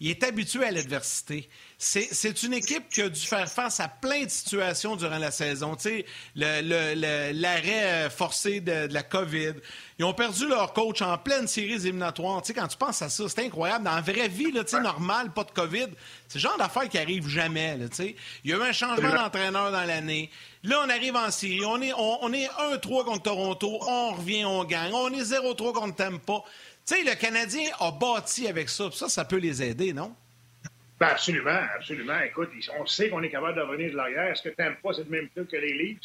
il est habitué à l'adversité c'est une équipe qui a dû faire face à plein de situations durant la saison. Tu sais, l'arrêt euh, forcé de, la COVID. Ils ont perdu leur coach en pleine série éliminatoire. Tu sais, quand tu penses à ça, c'est incroyable. Dans la vraie vie, là, tu sais, normal, pas de COVID, c'est le genre d'affaires qui arrive jamais. Là, tu sais. Il y a eu un changement d'entraîneur dans l'année. Là, on arrive en série. On est, on, est 1-3 contre Toronto. On revient, on gagne. On est 0-3 contre Tampa. Tu sais, le Canadien a bâti avec ça. Ça, ça peut les aider, non?
Ben absolument, absolument. Écoute, on sait qu'on est capable de revenir de l'arrière. Est-ce que tu n'aimes pas cette même truc que les Leafs?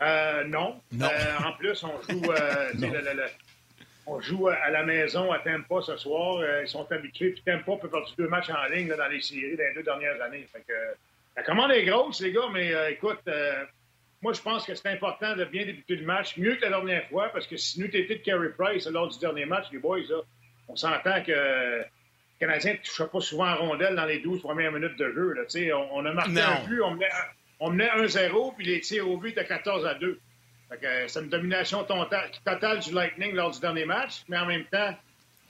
Euh, non. non. Euh, en plus, on joue, euh, on joue à la maison à Tampa ce soir. Ils sont habitués. Puis Tampa peut faire deux matchs en ligne dans les séries dans les deux dernières années. Fait que, la commande est grosse, les gars, mais écoute, moi, je pense que c'est important de bien débuter le match, mieux que la dernière fois, parce que si nous étions de Carey Price lors du dernier match, les boys, là, on s'entend que le Canadien ne touchait pas souvent en rondelle dans les 12 premières minutes de jeu. Là. On, on a marqué un but, on menait, 1-0, puis les tirs au but étaient 14 à 2. Euh, c'est une domination totale du Lightning lors du dernier match, mais en même temps,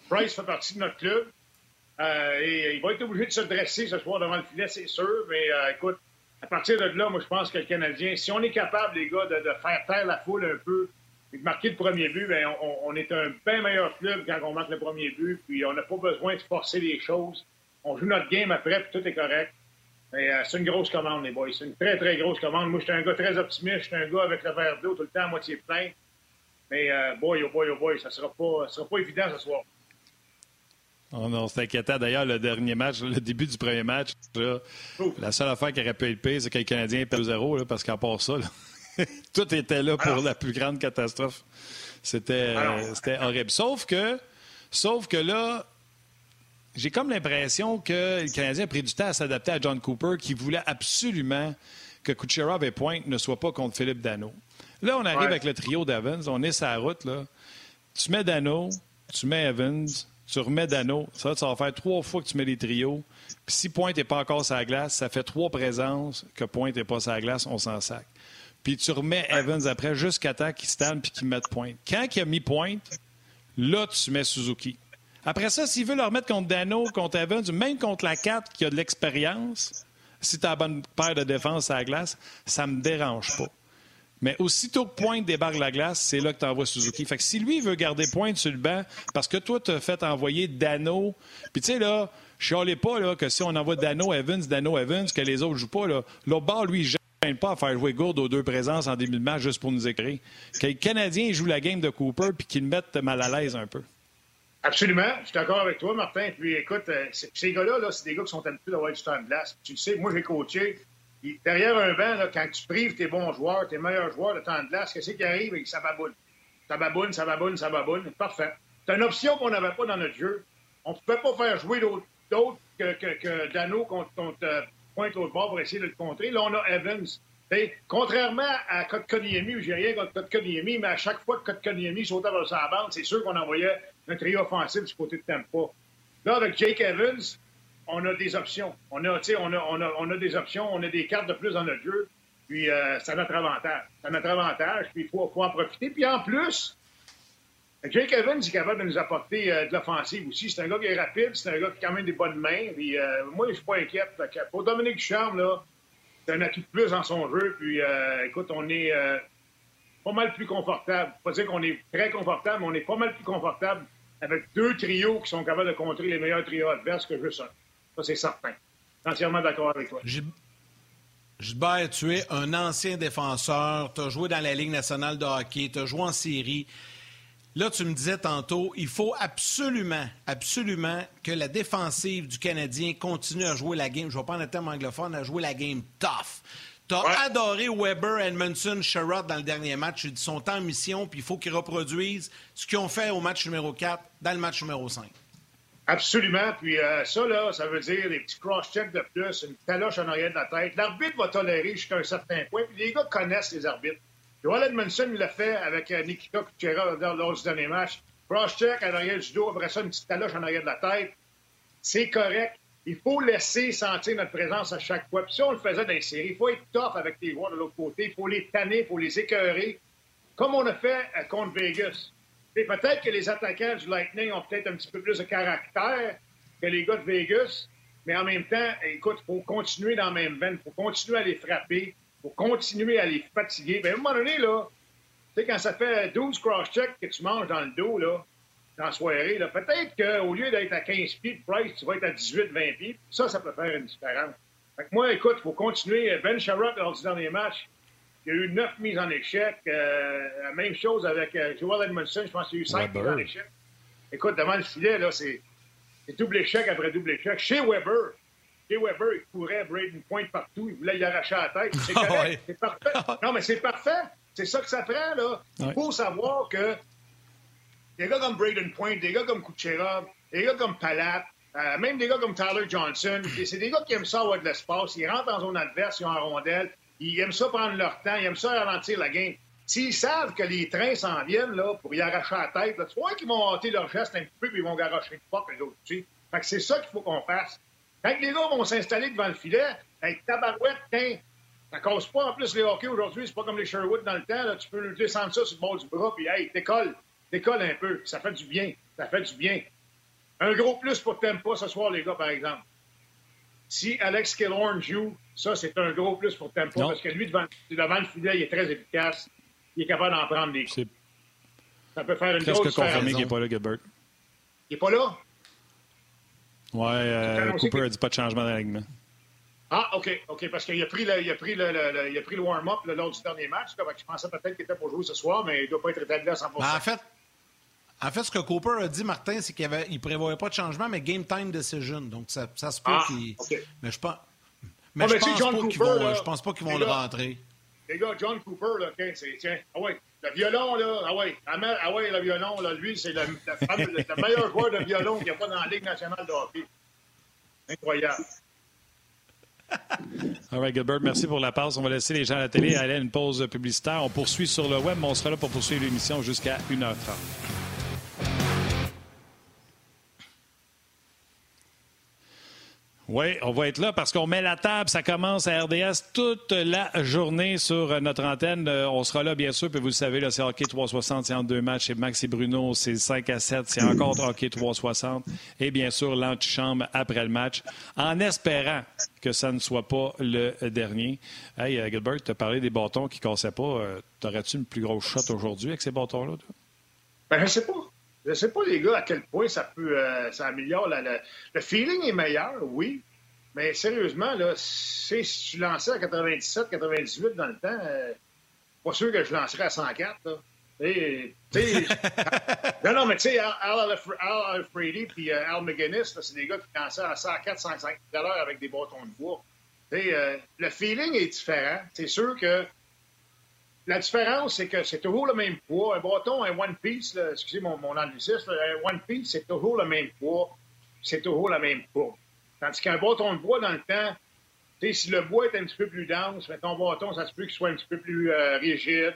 Price fait partie de notre club. Euh, et il va être obligé de se dresser ce soir devant le filet, c'est sûr. Mais euh, écoute, à partir de là, moi, je pense que le Canadien, si on est capable, les gars, de, de faire taire la foule un peu, et de marquer le premier but, bien, on, est un bien meilleur club quand on marque le premier but, puis on n'a pas besoin de forcer les choses. On joue notre game après, puis tout est correct. Mais euh, c'est une grosse commande, les boys. C'est une très, très grosse commande. Moi, je suis un gars très optimiste. Je suis un gars avec le verre d'eau tout le temps à moitié plein. Mais euh, boy, oh boy, oh boy, ça ne sera, pas, sera pas évident ce soir.
Oh non, c'est inquiétant. D'ailleurs, le dernier match, le début du premier match, la seule affaire qui aurait pu être pire, c'est que le Canadien perd 0 parce qu'à part ça, Tout était là pour la plus grande catastrophe. C'était horrible. Sauf que, sauf que là, j'ai comme l'impression que le Canadien a pris du temps à s'adapter à John Cooper, qui voulait absolument que Kucherov et Pointe ne soient pas contre Philippe Dano. Là, on arrive avec le trio d'Evans. On est sur la route. Là. Tu mets Dano, tu mets Evans, tu remets Dano. Ça, ça va faire trois fois que tu mets les trios. Puis si Pointe n'est pas encore sur la glace, ça fait trois présences que Pointe n'est pas sur la glace, on s'en sac puis tu remets Evans après jusqu'à temps qu'il stand puis qu'il mette pointe. Quand il a mis pointe, là, tu mets Suzuki. Après ça, s'il veut le remettre contre Dano, contre Evans, même contre la 4 qui a de l'expérience, si tu as la bonne paire de défense à la glace, ça me dérange pas. Mais aussitôt que Pointe débarque la glace, c'est là que tu envoies Suzuki. Fait que si lui veut garder Pointe sur le banc, parce que toi, tu as fait envoyer Dano, puis tu sais, là, je chialais pas là, que si on envoie Dano Evans, Dano Evans, que les autres jouent pas, là, l'autre bord, lui, pas à faire jouer Gourde aux deux présences en début de match juste pour nous écrire. Que les Canadiens jouent la game de Cooper puis qu'ils mettent mal à l'aise un peu.
Absolument. Je suis d'accord avec toi, Martin. Puis écoute, euh, ces gars-là, -là, c'est des gars qui sont habitués d'avoir du temps de glace. Tu le sais, moi, j'ai coaché. derrière un banc, quand tu prives tes bons joueurs, tes meilleurs joueurs de temps de glace, qu'est-ce qui arrive? Et ça baboune. Ça baboune, ça baboune, ça baboune. Parfait. C'est une option qu'on n'avait pas dans notre jeu. On ne pouvait pas faire jouer d'autres que, que, Dano contre, contre euh, pointe au bord pour essayer de le contrer. Là, on a Evans. contrairement à Kotkaniemi, où j'ai rien contre Kotkaniemi, mais à chaque fois que Kotkaniemi sautait vers sa bande, c'est sûr qu'on envoyait un trio offensif du côté de Tampa. Là, avec Jake Evans, on a des options. On a, on a, on a, on a des options, on a des cartes de plus dans notre jeu. Puis, euh, c'est notre avantage. C'est notre avantage, puis il faut, en profiter. Puis, en plus, Jake Evans est capable de nous apporter euh, de l'offensive aussi. C'est un gars qui est rapide, c'est un gars qui a quand même des bonnes mains. Puis, euh, moi, je suis pas inquiète. Pour Dominique Charme, c'est un atout de plus dans son jeu. Puis, euh, écoute, on est pas mal plus confortable. Pas dire qu'on est très confortable, mais on est pas mal plus confortable avec deux trios qui sont capables de contrer les meilleurs trios adverses que juste un. Ça, c'est certain. Entièrement d'accord avec toi.
Gilbert, tu es un ancien défenseur, tu as joué dans la Ligue nationale de hockey, tu as joué en série. Là, tu me disais tantôt, il faut absolument, absolument que la défensive du Canadien continue à jouer la game, je ne vais pas en terme anglophone, à jouer la game tough. Tu as adoré Weber, Edmondson, Sherrod dans le dernier match. Ils sont en mission, puis il faut qu'ils reproduisent ce qu'ils ont fait au match numéro 4 dans le match numéro 5.
Absolument. Puis euh, ça, là, ça veut dire des petits cross-checks de plus, une taloche en arrière de la tête. L'arbitre va tolérer jusqu'à un certain point. Puis les gars connaissent les arbitres. Joel Edmondson l'a fait avec euh, Nikita Kucherov lors du dernier match. Cross-check en arrière du dos, après ça, une petite taloche en arrière de la tête. C'est correct. Il faut laisser sentir notre présence à chaque fois. Puis si on le faisait dans les séries, il faut être tough avec les joueurs de l'autre côté. Il faut les tanner, il faut les écœurer, comme on a fait euh, contre Vegas. Peut-être que les attaquants du Lightning ont peut-être un petit peu plus de caractère que les gars de Vegas, mais en même temps, écoute, il faut continuer dans la même veine, il faut continuer à les frapper, il faut continuer à les fatiguer. Bien, à un moment donné, là, tu sais, quand ça fait 12 cross-checks que tu manges dans le dos, là, dans la soirée, là, peut-être qu'au lieu d'être à 15 pieds de Price, tu vas être à 18-20 pieds. Ça, ça peut faire une différence. Fait que moi, écoute, il faut continuer. Ben Sharrock, lors du dernier match, il y a eu neuf mises en échec. Euh, la même chose avec euh, Joel Edmondson, je pense qu'il y a eu cinq mises en échec. Écoute, devant le filet, là, c'est double échec après double échec. Chez Weber, chez Weber, il courait Braden Point partout, il voulait y arracher la tête. C'est ah c'est parfait. Non, mais c'est parfait. C'est ça que ça prend, là. Il faut savoir que des gars comme Braden Point, des gars comme Kucherov, des gars comme Palat, euh, même des gars comme Tyler Johnson, c'est des gars qui aiment ça avoir de l'espace. Ils rentrent en zone adverse, ils ont un rondelle. Ils aiment ça prendre leur temps, ils aiment ça ralentir la game. S'ils savent que les trains s'en viennent là, pour y arracher la tête, tu vois qu'ils vont hâter leur geste un petit peu et ils vont garocher le fuck, les autres. Tu Fait que c'est ça qu'il faut qu'on fasse. Quand les gars vont s'installer devant le filet, avec tabarouette, tiens, ça cause pas en plus les hockey aujourd'hui, c'est pas comme les Sherwood dans le temps, là, tu peux descendre ça sur le bord du bras, puis hey, décolle, décolle un peu, ça fait du bien, ça fait du bien. Un gros plus pour Tempa ce soir, les gars, par exemple. Si Alex Killorn joue, ça, c'est un gros plus pour Tempo parce que lui, devant, devant, le filet, il est très efficace. Il est capable d'en prendre des coups. Ça peut faire une grosse
Presque confirmé qu'il n'est pas là, Gilbert.
Il n'est pas là?
Ouais, euh, Cooper n'a dit pas de changement d'alignement.
Ah, OK, OK, parce qu'il a pris le, il a pris le, le, le le warm-up lors du dernier match. je pensais peut-être qu'il était pour jouer ce soir, mais il ne doit pas être établi à 100
ben, En fait, en fait, ce que Cooper a dit, Martin, c'est qu'il ne prévoyait pas de changement, mais game time decision. Donc, ça, ça se peut
ah,
qu'il. Mais je pense. Mais, je, pense pas qu'ils vont, je pense pas qu'ils vont le rentrer.
Les gars, John Cooper, là, c'est, tiens, ah ouais, le violon, là, ah ouais, ah ouais, le violon, là, lui, c'est le, le, meilleur joueur de violon qu'il n'y a pas dans la Ligue nationale de hockey. Incroyable.
All right, Gilbert, merci pour la pause. On va laisser les gens à la télé aller à une pause publicitaire. On poursuit sur le web, mais on sera là pour poursuivre l'émission jusqu'à 1h30. Oui, on va être là parce qu'on met la table. Ça commence à RDS toute la journée sur notre antenne. Euh, on sera là, bien sûr. Puis vous le savez, c'est Hockey 360. C'est en deux matchs. C'est Max et Bruno. C'est 5 à 7. C'est encore Hockey 360. Et bien sûr, l'antichambre après le match. En espérant que ça ne soit pas le dernier. Hey, euh, Gilbert, tu as parlé des bâtons qui ne cassaient pas. Euh, t'aurais-tu une plus grosse shot aujourd'hui avec ces bâtons-là?
Ben, je sais pas. Je ne sais pas, les gars, à quel point ça peut euh, ça améliore. le feeling est meilleur, oui. Mais sérieusement, là, si tu lançais à 97, 98 dans le temps, euh, pas sûr que je lancerais à 104. Là. non, non, mais tu sais, Al, Al, Alfredi et euh, Al McGuinness, c'est des gars qui lançaient à 104, 105 avec des bâtons de bois. Euh, le feeling est différent. C'est sûr que la différence, c'est que c'est toujours le même poids. Un bâton, un One Piece, excusez mon, mon anglicisme, un One Piece, c'est toujours le même poids. C'est toujours la même poids. Tandis qu'un bâton de bois, dans le temps, si le bois est un petit peu plus dense, mais ton bâton, ça se peut qu'il soit un petit peu plus euh, rigide.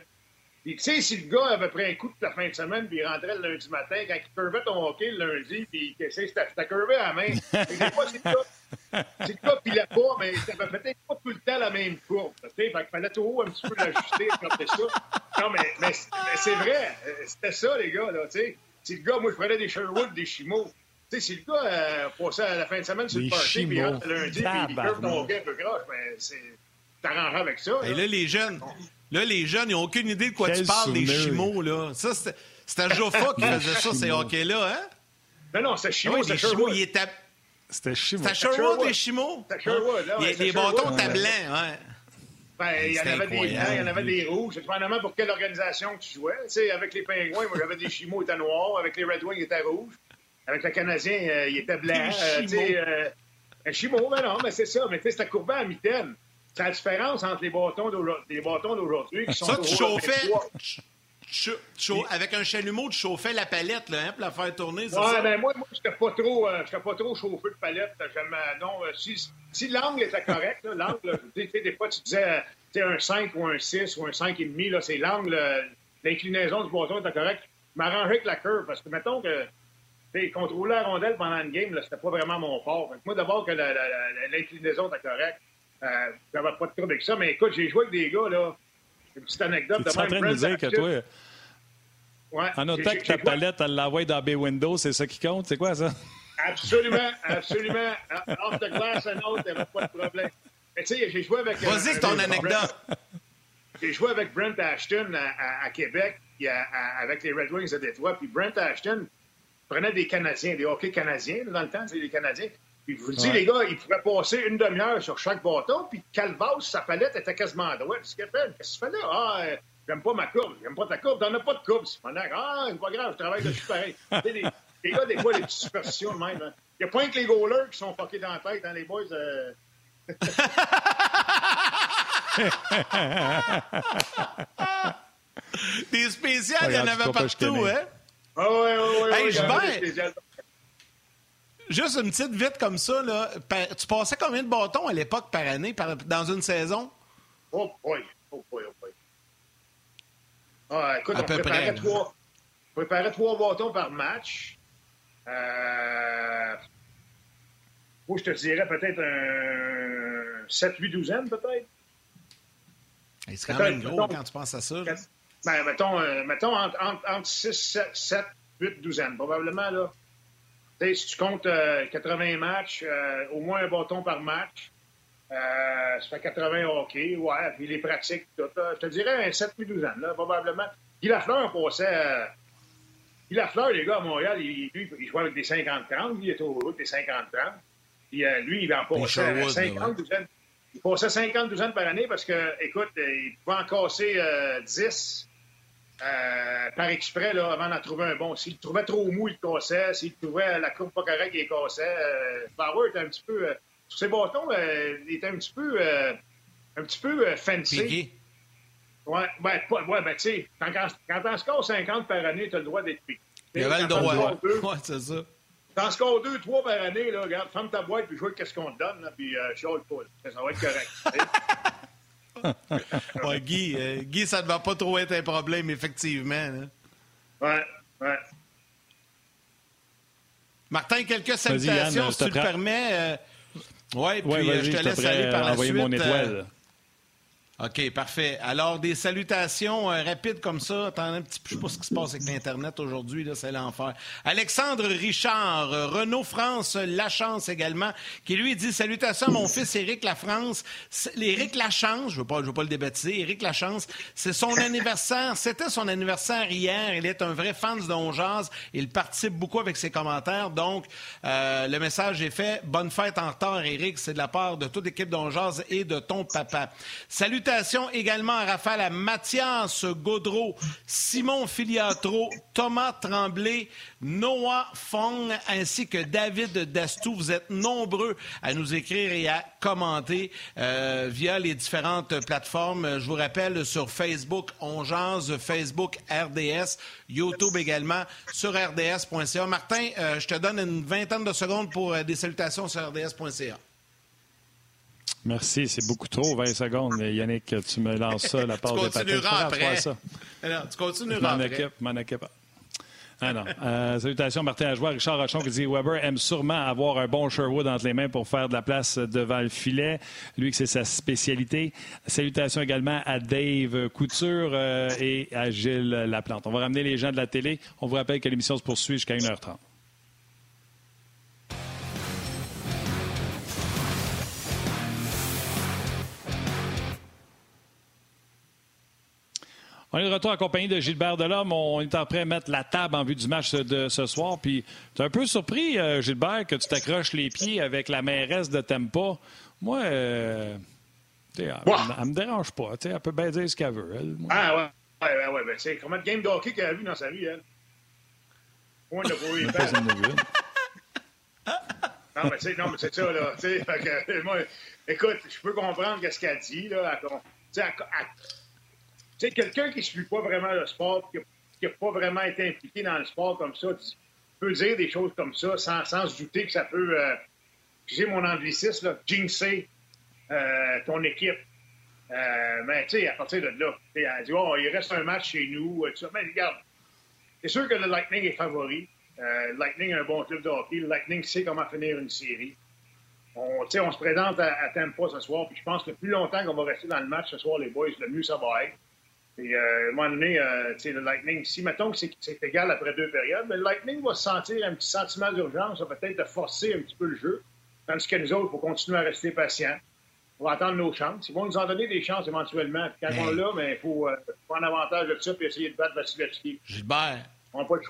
Puis, tu sais, si le gars avait pris un coup toute la fin de semaine, puis il rentrait le lundi matin, quand il curvait ton hockey le lundi, puis il essayait de curvé à la main. des fois, c'est le gars, si le gars pilait pas, mais ça peut-être pas tout le temps la même courbe. Sais, fait qu'il fallait toujours un petit peu l'ajuster, comme ça. Non, mais, mais, c'est vrai. C'était ça, les gars, là, tu sais. Si le gars, moi, je prenais des Sherwood, des Chimos. Tu sais, si le gars euh, passait à la fin de semaine sur le party, puis il rentre lundi, puis il curve ton hockey un peu croche, mais c'est... T'arrangeras avec ça.
Et là, les jeunes... Là, les jeunes, ils n'ont aucune idée de quoi tu parles, des chimos, là. Ça, c'était Jofa qui faisait ça, ces hockey-là, hein?
Non, non, c'est Chimo, ah, Chimo,
il était...
C'était Chimo.
C'était Sherwood, les chimos?
C'était Sherwood, là.
Les bâtons étaient blancs, ouais.
Ben, il y en avait des blancs, il y en avait des rouges. Dépendamment pour quelle organisation tu jouais. Tu sais, avec les Pingouins, moi, j'avais des chimos, ils étaient noirs. Avec les Red Wings, ils étaient rouges. Avec le Canadien, euh, il était blanc. Euh, tu sais, euh, un chimo, ben non, mais c'est ça. Mais tu sais, c'était courbé à mitaine. C'est la différence entre les bâtons d'aujourd'hui qui sont
Ça, tu chauffais... avec un chalumeau, tu chauffais la palette là, hein, pour la faire tourner,
ouais, Ben moi, moi je n'étais pas, trop, euh, pas trop chauffé de palette. non, euh, si, si l'angle était correct, l'angle, des fois, tu disais un 5 ou un 6 ou un 5,5, c'est l'angle, euh, l'inclinaison du bâton était correcte. Je m'arrangeais avec la curve parce que, mettons que contrôler la rondelle pendant une game, c'était pas vraiment mon fort. moi, d'abord, que l'inclinaison était correcte. Euh, J'avais pas de trouble avec ça, mais écoute, j'ai joué avec des gars, là. Une petite anecdote
de même. en train de me dire que toi.
Ouais,
en notant que ta palette, elle l'envoie dans Bay Windows, c'est ça qui compte? C'est quoi ça?
Absolument, absolument. Off the glass and out, il n'y avait pas de problème. Mais tu sais, j'ai joué avec.
Vas-y, c'est ton anecdote.
J'ai joué avec Brent Ashton à, Québec, avec les Red Wings de Détroit. Puis Brent Ashton prenait des Canadiens, des hockey canadiens, dans le temps, c'est des Canadiens. Puis je vous dis, les gars, il pouvait passer une demi-heure sur chaque bâton, puis Calvas, sa palette était quasiment à droite. Qu'est-ce qu'il fait? Qu'est-ce que tu fais là? Ah, euh, j'aime pas ma courbe, j'aime pas ta courbe. T'en as pas de courbe, c'est Ah, c'est pas grave, je travaille dessus pareil. les, les, gars, des fois, les petites superstitions même. Hein. Il n'y a pas que les goalers qui sont fuckés dans la tête, hein, les boys. Euh...
des spéciales, il y en avait partout, hein?
Ah ouais, ouais, ouais.
Hey, Juste une petite vite comme ça, là. Tu passais combien de bâtons à l'époque par année, dans une saison?
Oh boy, oh boy, oh boy. Ah, écoute, on préparait, trois, on préparait trois bâtons par match. Euh... Moi, je te dirais peut-être un 7-8 douzaines, peut-être.
C'est quand même gros quand tu penses à ça.
Ben, mettons, euh, mettons entre, entre 6, 7, 7, 8 douzaines, probablement, là si tu comptes 80 euh, matchs, euh, au moins un bâton par match, euh, ça fait 80 hockey, ouais, puis les pratiques, tout, je te dirais un 7-12 ans, là, probablement. Guy Lafleur passait. Guy Lafleur, les gars, à Montréal, il, lui, il jouait avec des 50-30, lui, il était au route des 50-30. Puis lui, il en passait 50 douzaines. Il passait 50 douzaines par année parce que, écoute, il pouvait en casser 10 euh, par exprès, là, avant d'en trouver un bon. S'il trouvait trop mou, il cassait. S'il trouvait la courbe pas correcte, il cassait. Euh, Bauer était un petit peu... Euh, sur ses bâtons, euh, il était un petit peu... un petit peu fancy. Ouais, ben, ouais, ben, tu sais, quand, quand t'en scores 50 par année, t'as le droit d'être piqué.
Il y avait le droit. Ouais, c'est ça.
T'en scores deux, trois par année, là, regarde, ferme ta boîte, puis joue qu'est-ce qu'on te donne, là, puis euh, chiale pas. Ça va être correct.
ouais, Guy, euh, Guy, ça ne va pas trop être un problème, effectivement.
Ouais, ouais.
Martin, quelques salutations, si tu le permets. Euh... Oui, puis
ouais,
euh, je te laisse aller par la suite.
mon étoile.
OK, parfait. Alors, des salutations euh, rapides comme ça. Attends un petit peu, je sais pas ce qui se passe avec l'Internet aujourd'hui, c'est l'enfer. Alexandre Richard, euh, Renault France, La Chance également, qui lui dit Salutations à mon fils Éric Lafrance. Éric Lachance, je ne veux, pas, veux pas le débaptiser, Éric Lachance, c'est son anniversaire. C'était son anniversaire hier. Il est un vrai fan de Don Il participe beaucoup avec ses commentaires. Donc, euh, le message est fait. Bonne fête en retard, Éric. C'est de la part de toute l'équipe Don et de ton papa. Salut Salutations également à Raphaël, à Mathias Gaudreau, Simon Filiatro, Thomas Tremblay, Noah Fong ainsi que David Dastou. Vous êtes nombreux à nous écrire et à commenter euh, via les différentes plateformes. Je vous rappelle sur Facebook, on Facebook RDS, YouTube également sur rds.ca. Martin, euh, je te donne une vingtaine de secondes pour euh, des salutations sur rds.ca.
Merci, c'est beaucoup trop, 20 secondes. Yannick, tu me lances ça, la part.
Tu continueras après. Ça? Tu continueras
après. Équipe, mon équipe. Ah non. Euh, salutations, Martin Lajoie. Richard Rochon qui dit Weber aime sûrement avoir un bon Sherwood entre les mains pour faire de la place devant le filet. Lui, que c'est sa spécialité. Salutations également à Dave Couture euh, et à Gilles Laplante. On va ramener les gens de la télé. On vous rappelle que l'émission se poursuit jusqu'à 1h30. On est de retour en compagnie de Gilbert Delhomme. On est en train de mettre la table en vue du match de ce soir. Puis, tu es un peu surpris, euh, Gilbert, que tu t'accroches les pieds avec la mairesse de Tempa. Moi, euh, elle, ne me dérange pas. Elle peut bien dire ce qu'elle veut.
Ah, ouais. Ouais, ouais, ouais. Ben, c'est combien de games de hockey qu'elle a vu dans sa vie, elle? Point de pour Non, mais c'est, non, mais c'est ça, là. que, moi, écoute, je peux comprendre ce qu'elle dit, là. Elle, elle, tu sais, quelqu'un qui ne suit pas vraiment le sport, qui n'a pas vraiment été impliqué dans le sport comme ça, peut dire des choses comme ça sans, sans se douter que ça peut, euh, j'ai mon anglicisme, là, jinxer euh, ton équipe. Euh, mais tu sais, à partir de là, elle dit Oh, il reste un match chez nous. Mais regarde, c'est sûr que le Lightning est favori. Euh, le Lightning a un bon club de hockey. Le Lightning sait comment finir une série. On, on se présente à, à Tampa ce soir, puis je pense que plus longtemps qu'on va rester dans le match ce soir, les boys, le mieux ça va être. Et euh, à un moment donné, euh, le Lightning, si mettons que c'est égal après deux périodes, mais le Lightning va sentir un petit sentiment d'urgence, va peut-être de forcer un petit peu le jeu. Tandis que nous autres, il faut continuer à rester patients. On va attendre nos chances. Ils vont nous en donner des chances éventuellement. Puis quand on l'a, mais il faut euh, prendre avantage de ça et essayer de battre Vasilevski.
Gilbert.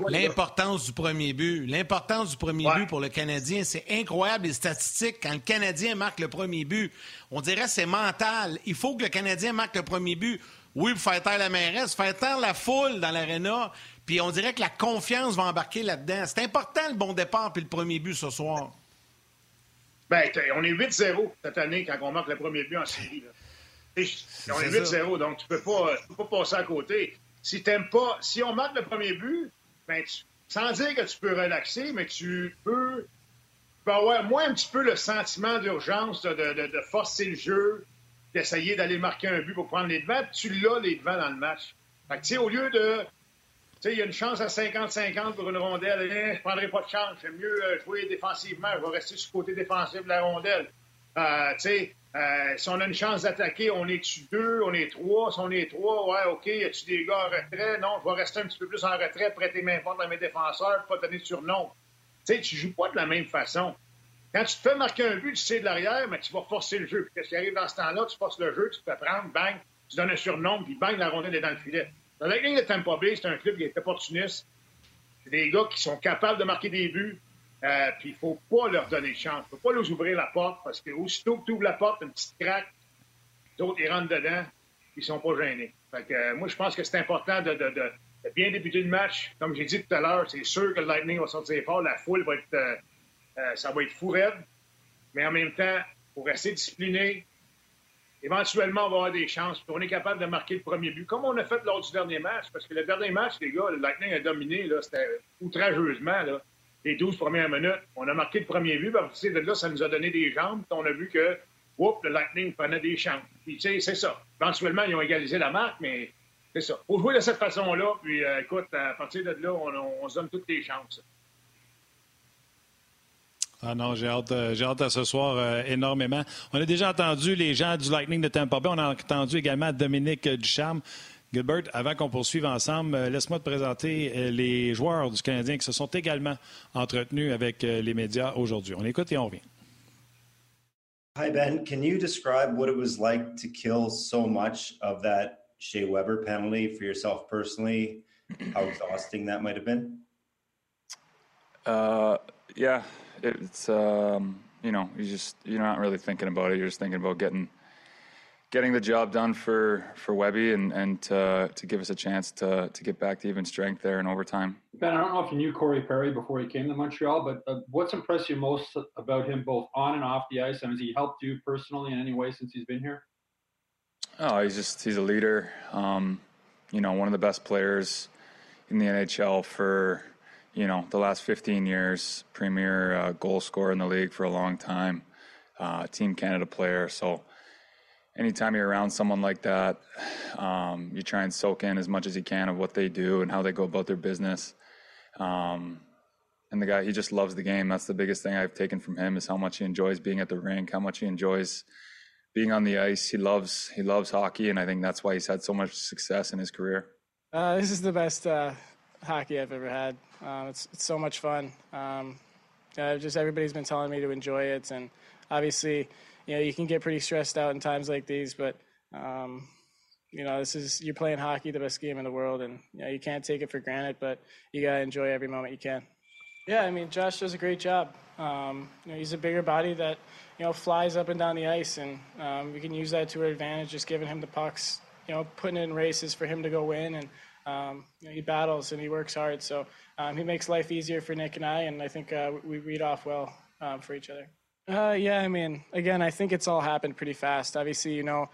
L'importance du premier but. L'importance du premier but pour le Canadien, c'est incroyable les statistiques. Quand le Canadien marque le premier but, on dirait c'est mental. Il faut que le Canadien marque le premier but. Oui, pour faire taire la mairesse, faire taire la foule dans l'aréna, puis on dirait que la confiance va embarquer là-dedans. C'est important le bon départ puis le premier but ce soir.
Bien, on est 8-0 cette année quand on marque le premier but en série. On est 8-0, donc tu ne peux, pas passer à côté. Si t'aimes pas, si on marque le premier but, ben, sans dire que tu peux relaxer, mais tu peux, avoir moins un petit peu le sentiment d'urgence de forcer le jeu, d'essayer d'aller marquer un but pour prendre les devants, tu l'as les devants dans le match. Fait que, au lieu de. Tu sais, il y a une chance à 50-50 pour une rondelle. je ne prendrai pas de chance. J'aime mieux euh, jouer défensivement. Je vais rester sur le côté défensif de la rondelle. Euh, tu sais, euh, si on a une chance d'attaquer, on est-tu deux, on est trois? Si on est trois, ouais, OK, y a-tu des gars en retrait? Non, je vais rester un petit peu plus en retrait, prêter main forte à mes défenseurs, pas donner de surnom. Tu sais, tu joues pas de la même façon. Quand tu te fais marquer un but, tu sais de l'arrière, mais tu vas forcer le jeu. Puis qu'est-ce qui arrive dans ce temps-là? Tu forces le jeu, tu te fais prendre, bang, tu donnes un surnom, puis bang, la rondelle est dans le filet. La ligne de Tampa Bay, c'est un club qui est opportuniste. C'est des gars qui sont capables de marquer des buts. Euh, puis il ne faut pas leur donner chance. Il ne faut pas leur ouvrir la porte parce que aussitôt que tu ouvres la porte, une petite craque, les autres, ils rentrent dedans, ils ne sont pas gênés. Fait que, euh, moi, je pense que c'est important de, bien débuter le match. Comme j'ai dit tout à l'heure, c'est sûr que le Lightning va sortir fort. La foule va être. Euh, euh, ça va être fou raide, mais en même temps, pour rester discipliné, éventuellement, on va avoir des chances. on est capable de marquer le premier but, comme on a fait lors du dernier match. Parce que le dernier match, les gars, le Lightning a dominé, c'était outrageusement, là, les 12 premières minutes. On a marqué le premier but, parce que de là, ça nous a donné des jambes. On a vu que oups, le Lightning prenait des chances. Puis, tu sais, c'est ça. Éventuellement, ils ont égalisé la marque, mais c'est ça. Faut jouer de cette façon-là. Puis, euh, écoute, à partir de là, on, on se donne toutes les chances.
Ah non, j'ai hâte, euh, j'ai hâte à ce soir euh, énormément. On a déjà entendu les gens du Lightning de Tampa Bay. On a entendu également Dominique Ducharme. Gilbert, avant qu'on poursuive ensemble, euh, laisse-moi te présenter les joueurs du Canadien qui se sont également entretenus avec les médias aujourd'hui. On écoute et on revient.
Hi Ben, can you describe what it was like to kill so much of that Shea Weber penalty for yourself personally? How exhausting that might have been?
Uh, yeah, it's um, you know you just you're not really thinking about it. You're just thinking about getting getting the job done for for Webby and and to, to give us a chance to to get back to even strength there in overtime.
Ben, I don't know if you knew Corey Perry before he came to Montreal, but uh, what's impressed you most about him, both on and off the ice? And has he helped you personally in any way since he's been here?
Oh, he's just he's a leader. Um, you know, one of the best players in the NHL for you know, the last 15 years, premier uh, goal scorer in the league for a long time. uh, Team Canada player. So anytime you're around someone like that, um, you try and soak in as much as you can of what they do and how they go about their business. Um, and the guy, he just loves the game. That's the biggest thing I've taken from him is how much he enjoys being at the rink, how much he enjoys being on the ice. He loves he loves hockey, and I think that's why he's had so much success in his career.
Uh, this is the best uh, hockey I've ever had. Um, it's it's so much fun. Um, uh, just everybody's been telling me to enjoy it, and obviously, you know, you can get pretty stressed out in times like these, but um, you know, this is you're playing hockey, the best game in the world, and you know, you can't take it for granted, but you gotta enjoy every moment you can. Yeah, I mean, Josh does a great job. Um, you know, he's a bigger body that you know flies up and down the ice, and um, we can use that to our advantage, just giving him the pucks, you know, putting in races for him to go win, and um, you know, he battles and he works hard, so um, he makes life easier for Nick and I, and I think uh, we read off well um, for each other. Uh, yeah, I mean, again, I think it's all happened pretty fast. Obviously, you know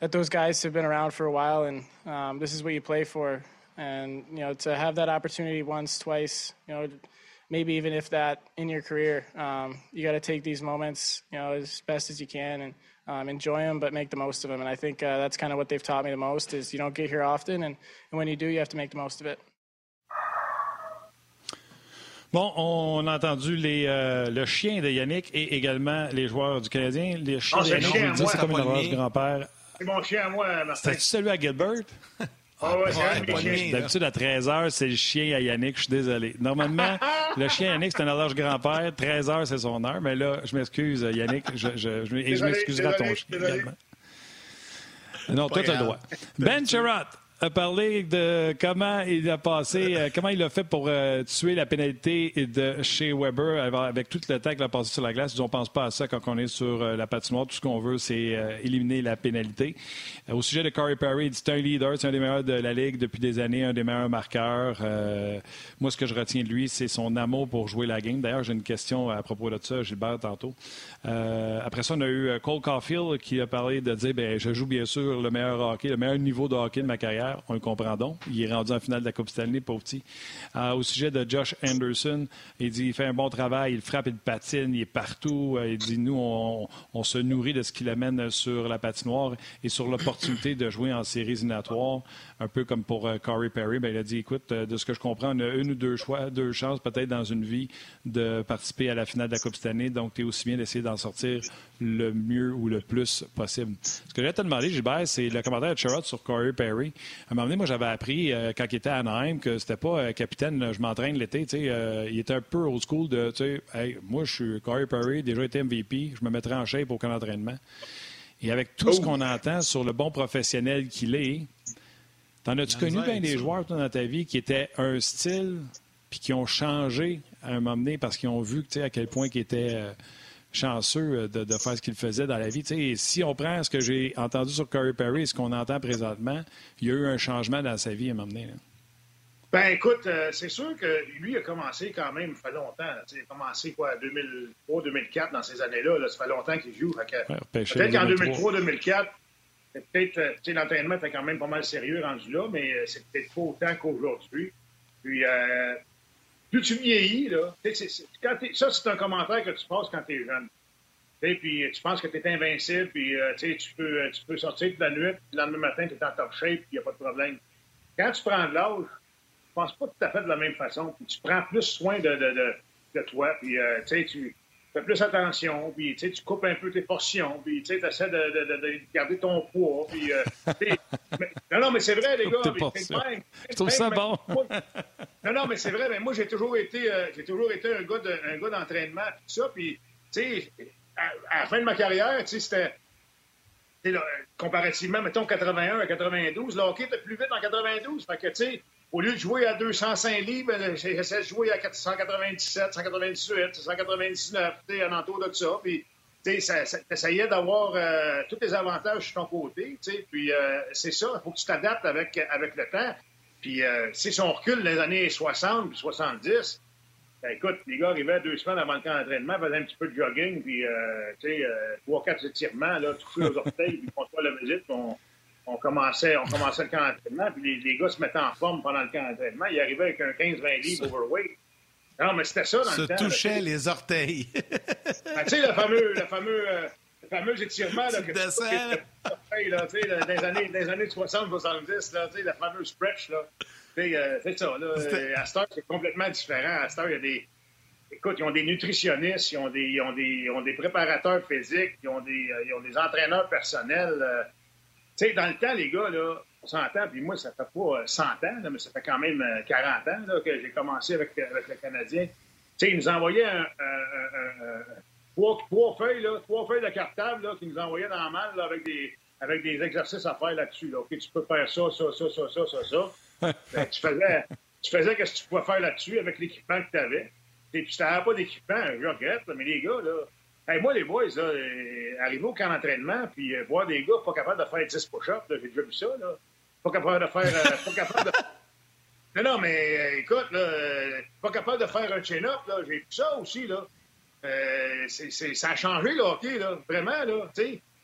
that those guys have been around for a while, and um, this is what you play for. And you know, to have that opportunity once, twice, you know, maybe even if that in your career, um, you got to take these moments, you know, as best as you can and um, enjoy them, but make the most of them. And I think uh, that's kind of what they've taught me the most is you don't get here often, and, and when you do, you have to make the most of it.
Bon, on a entendu les, euh, le chien de Yannick et également les joueurs du Canadien. Les chiens
oh,
de Yannick,
chien
c'est comme une grand-père.
C'est mon chien à moi, Martin.
C'était celui à Gilbert?
Ah ouais,
D'habitude, à 13h, c'est le chien à Yannick. Je suis désolé. Normalement, le chien à Yannick, c'est un horloge grand-père. 13h, c'est son heure. Mais là, je m'excuse, Yannick. Je, je, je, et je m'excuserai à ton chien également. Non, toi, tu as le droit. Ben Sherratt a parlé de comment il a passé, euh, comment il a fait pour euh, tuer la pénalité de chez Weber avec tout le temps qu'il a passé sur la glace. On ne pense pas à ça quand on est sur euh, la patinoire. Tout ce qu'on veut, c'est éliminer la pénalité. au sujet de Corey Perry, c'est un leader, c'est un des meilleurs de la Ligue depuis des années, un des meilleurs marqueurs. moi, ce que je retiens de lui, c'est son amour pour jouer la game. D'ailleurs, j'ai une question à propos de ça, Gilbert, tantôt. après ça, on a eu Cole Caulfield qui a parlé de dire, ben, je joue bien sûr le meilleur hockey, le meilleur niveau de hockey de ma carrière on le comprend donc. Il est rendu en finale de la Coupe Stanley, pauvre. Euh, au sujet de Josh Anderson, il dit il fait un bon travail, il frappe, il patine, il est partout. Euh, il dit nous, on, se nourrit de ce qu'il amène sur la patinoire et sur l'opportunité de jouer en séries éliminatoires, un peu comme pour euh, Corey Perry. Ben, il a dit écoute, de ce que je comprends, on a une ou deux, choix, deux chances peut-être dans une vie de participer à la finale de la Coupe Stanley, donc tu es aussi bien d'essayer d'en sortir le mieux ou le plus possible. Ce que j'ai te demander, Gilbert, c'est le commentaire de Sherrod sur Corey Perry. À un moment donné, moi, j'avais appris euh, quand il était à Anaheim que c'était pas euh, capitaine, je m'entraîne l'été. Euh, il était un peu old school de, hey, moi, je suis Corey Perry, déjà été MVP, je me mettrai en shape aucun entraînement. Et avec tout ce oh! qu'on entend sur le bon professionnel qu'il est, t'en as-tu connu bien des joueurs dans ta vie qui étaient un style puis qui ont changé à un moment donné parce qu'ils ont vu à quel point ils étaient chanceux de, de, faire ce qu'il faisait dans la vie? si on prend ce que j'ai entendu sur Corey Perry et ce qu'on entend présentement, il y a eu un changement dans sa vie à un moment donné.
Ben écoute, euh, c'est sûr que lui a commencé quand même, ça fait longtemps. il a commencé quoi, 2003-2004 dans ces années-là. ça fait longtemps qu'il joue. peut-être qu'en 2003-2004, peut-être euh, l'entraînement était quand même pas mal sérieux rendu là, mais euh, c'est peut-être pas autant qu'aujourd'hui. Puis plus tu vieillis, là, ça, c'est un commentaire que tu passes quand tu es jeune. Puis tu penses que tu es invincible, puis euh, tu, peux, euh, tu peux sortir toute la nuit, puis le lendemain matin, tu es en top shape, puis il n'y a pas de problème. Quand tu prends de l'âge, tu penses pas tout à fait de la même façon, puis tu prends plus soin de, toi, puis euh, tu fais plus attention, puis tu coupes un peu tes portions, puis tu essaies de, de, garder ton poids. Puis, euh, non, non, mais c'est vrai, les gars.
Même, Je trouve ça bon.
non, non, mais c'est vrai, mais moi, j'ai toujours été, euh, j'ai toujours été un gars, d'entraînement, tout ça. Puis, tu sais, à, la fin de ma carrière, tu sais, c'était. Comparativement, mettons, 81 à 92, le hockey était plus vite en 92. Fait que, tu sais, au lieu de jouer à 205 livres, j'essaie de jouer à 197, 198, 199, tu sais, en entour de ça. Puis, tu sais, d'avoir euh, tous les avantages sur ton côté, tu sais. Puis, euh, c'est ça, il faut que tu t'adaptes avec, avec le temps. Puis, euh, si on recule les années 60 puis 70, ben, écoute, les gars arrivaient deux semaines avant le camp d'entraînement, faisaient un petit peu de jogging, puis, tu sais, trois, quatre étirements, là, toucher aux orteils, puis on la visite, puis on commençait, on commençait le camp d'entraînement, puis les, gars se mettaient en forme pendant le camp d'entraînement. Ils arrivaient avec un 15-20 livres overweight. Non, mais c'était ça dans
se
le temps.
Se touchaient les orteils.
Ben, tu sais, le fameux, le fameux, euh, le fameux étirement là, que
descends,
tu là, tu sais, dans les années, dans les années 60-70, là, tu sais, le fameux stretch, là. Euh, c'est ça, là. Euh, à cette c'est complètement différent. À cette il y a des. Écoute, ils ont des nutritionnistes, ils ont des, ils ont des, ils ont des préparateurs physiques, ils ont des, ils ont des entraîneurs personnels. Sais, dans le temps, les gars, là, on s'entend, puis moi, ça fait pas 100 ans, là, mais ça fait quand même 40 ans là, que j'ai commencé avec, avec le Canadien. Tu sais, ils nous envoyaient un, trois, feuilles, là, trois feuilles de cartable là, qui nous envoyaient dans la malle là, avec, des, avec des exercices à faire là-dessus. Là. OK, tu peux faire ça, ça, ça, ça, ça, ça, ça. Ben, tu faisais, tu faisais ce que tu pouvais faire là-dessus avec l'équipement que tu avais. Et puis, si tu n'avais pas d'équipement, je regrette, mais les gars, là, moi, les boys, là, euh, arriver au camp d'entraînement, puis euh, voir des gars pas capables de faire 10 push-ups, j'ai déjà vu ça, là. Pas capable de faire. Euh, pas. Non, non, mais écoute, là, pas capable de faire un chin-up, là, j'ai vu ça aussi, là. Euh, ça a changé le là, vraiment. Là,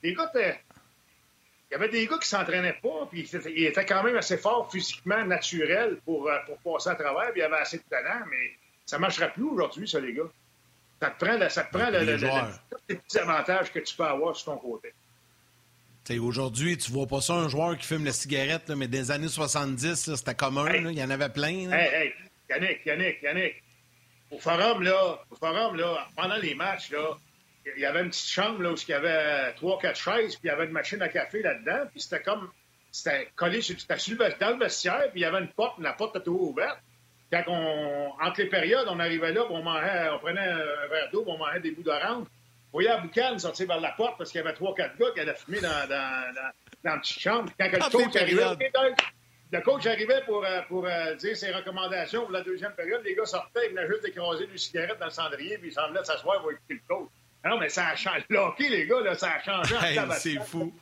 les gars, il y avait des gars qui s'entraînaient pas, puis ils étaient quand même assez forts physiquement, naturels pour, euh, pour passer à travers, puis il y assez de talent, mais ça ne marchera plus aujourd'hui, ça, les gars. Ça te prend, ça te prend le, les petits avantages que tu peux avoir sur ton côté.
Aujourd'hui, tu vois pas ça, un joueur qui fume la cigarette, là, mais des années 70, c'était commun, il y en avait plein.
Hey, hey, Yannick, Yannick, Yannick, au forum, là, au forum, là, pendant les matchs, là, il y avait une petite chambre là, où il y avait trois, quatre chaises, puis il y avait une machine à café là-dedans, puis c'était comme. C'était collé sur, sur dans le vestiaire, puis il y avait une porte, la porte était toujours ouverte. Quand on, entre les périodes, on arrivait là, on, mangeait, on prenait un verre d'eau, on mangeait des bouts d'orange. On voyait la boucane sortir vers la porte parce qu'il y avait trois, quatre gars qui allaient fumer dans, dans, dans, dans la petite chambre. Quand le coach arrivait, le coach arrivait pour, euh, pour euh, dire ses recommandations pour la deuxième période. Les gars sortaient, ils venaient juste d'écraser une cigarette dans le cendrier, puis ils semblaient s'asseoir pour écouter le coach. Ah non, mais ça a changé. Le hockey, les gars, là, ça a changé.
c'est fou.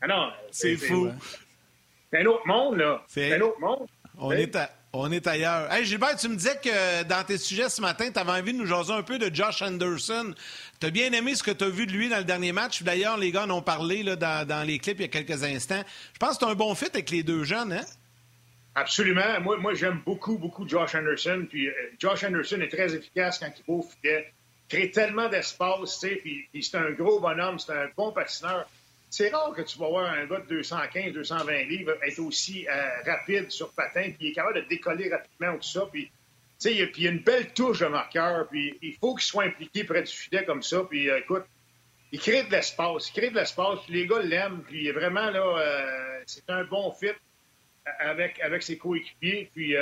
Ah non,
c'est fou.
C'est un autre monde, là. C'est un autre monde.
On est, à, on est ailleurs. Hey, Gilbert, tu me disais que dans tes sujets ce matin, tu avais envie de nous jaser un peu de Josh Anderson. Tu as bien aimé ce que tu as vu de lui dans le dernier match. D'ailleurs, les gars en ont parlé là, dans, les clips il y a quelques instants. Je pense que tu un bon fit avec les deux jeunes, hein?
Absolument. Moi, j'aime beaucoup, beaucoup Josh Anderson. Puis euh, Josh Anderson est très efficace quand il au filet. Crée tellement d'espace. Puis, c'est un gros bonhomme, c'est un bon patineur. C'est rare que tu vas voir un gars de 215, 220 livres être aussi euh, rapide sur patin, puis il est capable de décoller rapidement ou tout ça. Puis, tu sais, il y a une belle touche de marqueur, puis il faut qu'il soit impliqué près du filet comme ça. Puis, euh, écoute, il crée de l'espace, il crée de l'espace, les gars l'aiment, puis vraiment, là, euh, c'est un bon fit avec, avec ses coéquipiers. Puis,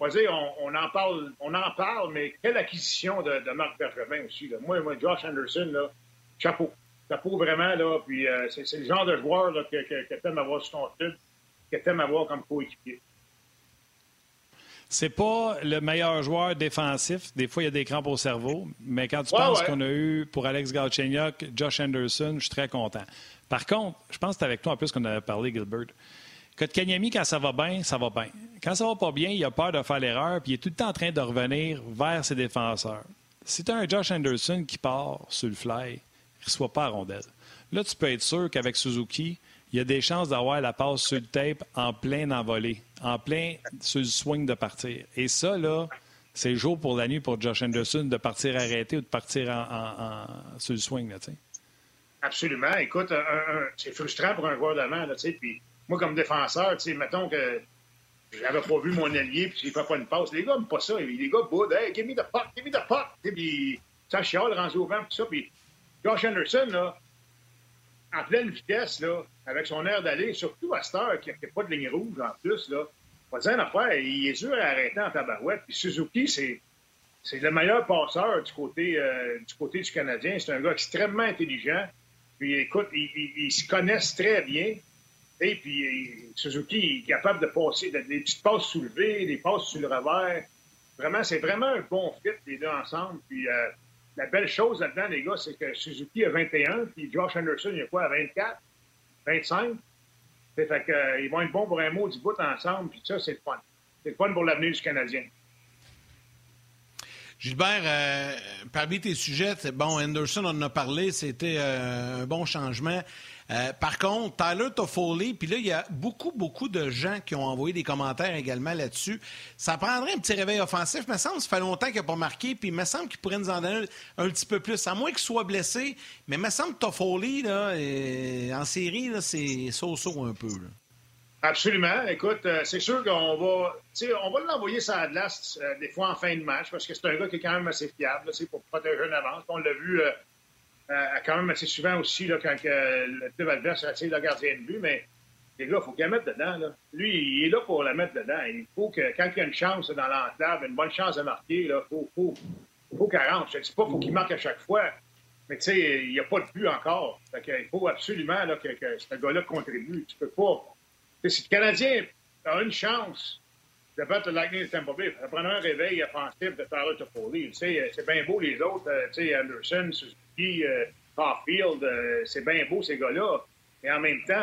on, on, en parle, on en parle, mais quelle acquisition de, Marc Bergevin aussi. Là. Moi, moi, Josh Anderson, là, chapeau chapeau vraiment, là. Puis euh, c'est, le genre de joueur là, que, que, que tu aimes avoir sur ton club, que tu aimes avoir comme coéquipier.
C'est pas le meilleur joueur défensif. Des fois, il y a des crampes au cerveau. Mais quand tu penses qu'on a eu pour Alex Galchenyuk, Josh Anderson, je suis très content. Par contre, je pense que c'est avec toi en plus qu'on avait parlé, Gilbert. Kanyami, quand ça va bien, ça va bien. Quand ça va pas bien, il a peur de faire l'erreur, puis il est tout le temps en train de revenir vers ses défenseurs. Si tu as un Josh Anderson qui part sur le fly, ne pas à rondelle. Là, tu peux être sûr qu'avec Suzuki, il y a des chances d'avoir la passe sur le tape en plein envolé, en plein sur le swing de partir. Et ça, là, c'est jour pour la nuit pour Josh Anderson de partir arrêté ou de partir en, sur le swing. Là,
Absolument. Écoute, c'est frustrant pour un joueur d'avant. Puis moi, comme défenseur, mettons que j'avais pas vu mon allié puis il fait pas une passe. Les gars n'aiment pas ça. Les gars boudent. Hey, give me the puck, give me the puck. Puis ça chiale, rendu au vent, tout ça. Puis Josh Anderson, là, en pleine vitesse, là, avec son air d'aller, surtout à cette heure, qui n'a pas de ligne rouge en plus, là, va dire affaire, il est dur à arrêter en tabarouette. Puis Suzuki, c'est, le meilleur passeur du côté, euh, du côté du Canadien. C'est un gars extrêmement intelligent. Puis écoute, ils, se connaissent très bien. Et puis Suzuki est capable de passer des petites passes soulevées, des passes sur le revers. Vraiment, c'est vraiment un bon fit, les deux ensemble. Puis euh, la belle chose là-dedans, les gars, c'est que Suzuki a 21, puis Josh Anderson, il a quoi, à 24, 25? Fait que, euh, ils vont être bons pour un mot du bout ensemble, puis ça, c'est le fun. C'est le fun pour l'avenir du Canadien.
Gilbert, euh, parmi tes sujets, bon, Anderson, on en a parlé, c'était euh, un bon changement. Euh, par contre, Tyler Toffoli, puis là, il y a beaucoup, beaucoup de gens qui ont envoyé des commentaires également là-dessus. Ça prendrait un petit réveil offensif. Il me semble ça fait longtemps qu'il n'a pas marqué, puis il me semble qu'il pourrait nous en donner un, petit peu plus, à moins qu'il soit blessé. Mais il me semble que Toffoli, là, en série, c'est so-so un peu.
Absolument. Écoute, euh, c'est sûr qu'on va, on va l'envoyer sur la glace euh, des fois en fin de match parce que c'est un gars qui est quand même assez fiable c'est pour protéger une avance. On l'a vu euh, quand même assez souvent aussi là, quand le club adverse attire le gardien de but, mais les gars, il faut qu'il mette dedans. Là. Lui, il est là pour la mettre dedans. Il faut que quand il y a une chance dans l'enclave, une bonne chance de marquer, il faut, faut, faut qu'il rentre. Je ne dis pas qu'il faut qu'il marque à chaque fois, mais tu sais, il n'y a pas de but encore. il faut absolument là, que, que ce gars-là contribue. Tu peux pas si le Canadien a une chance de battre le Lightning de Tampa Bay, ça prendrait un réveil offensif de Tyler Toffoli. C'est bien beau les autres, euh, tu sais, Anderson, Suzuki, euh, Caulfield, euh, c'est bien beau ces gars-là. Mais en même temps,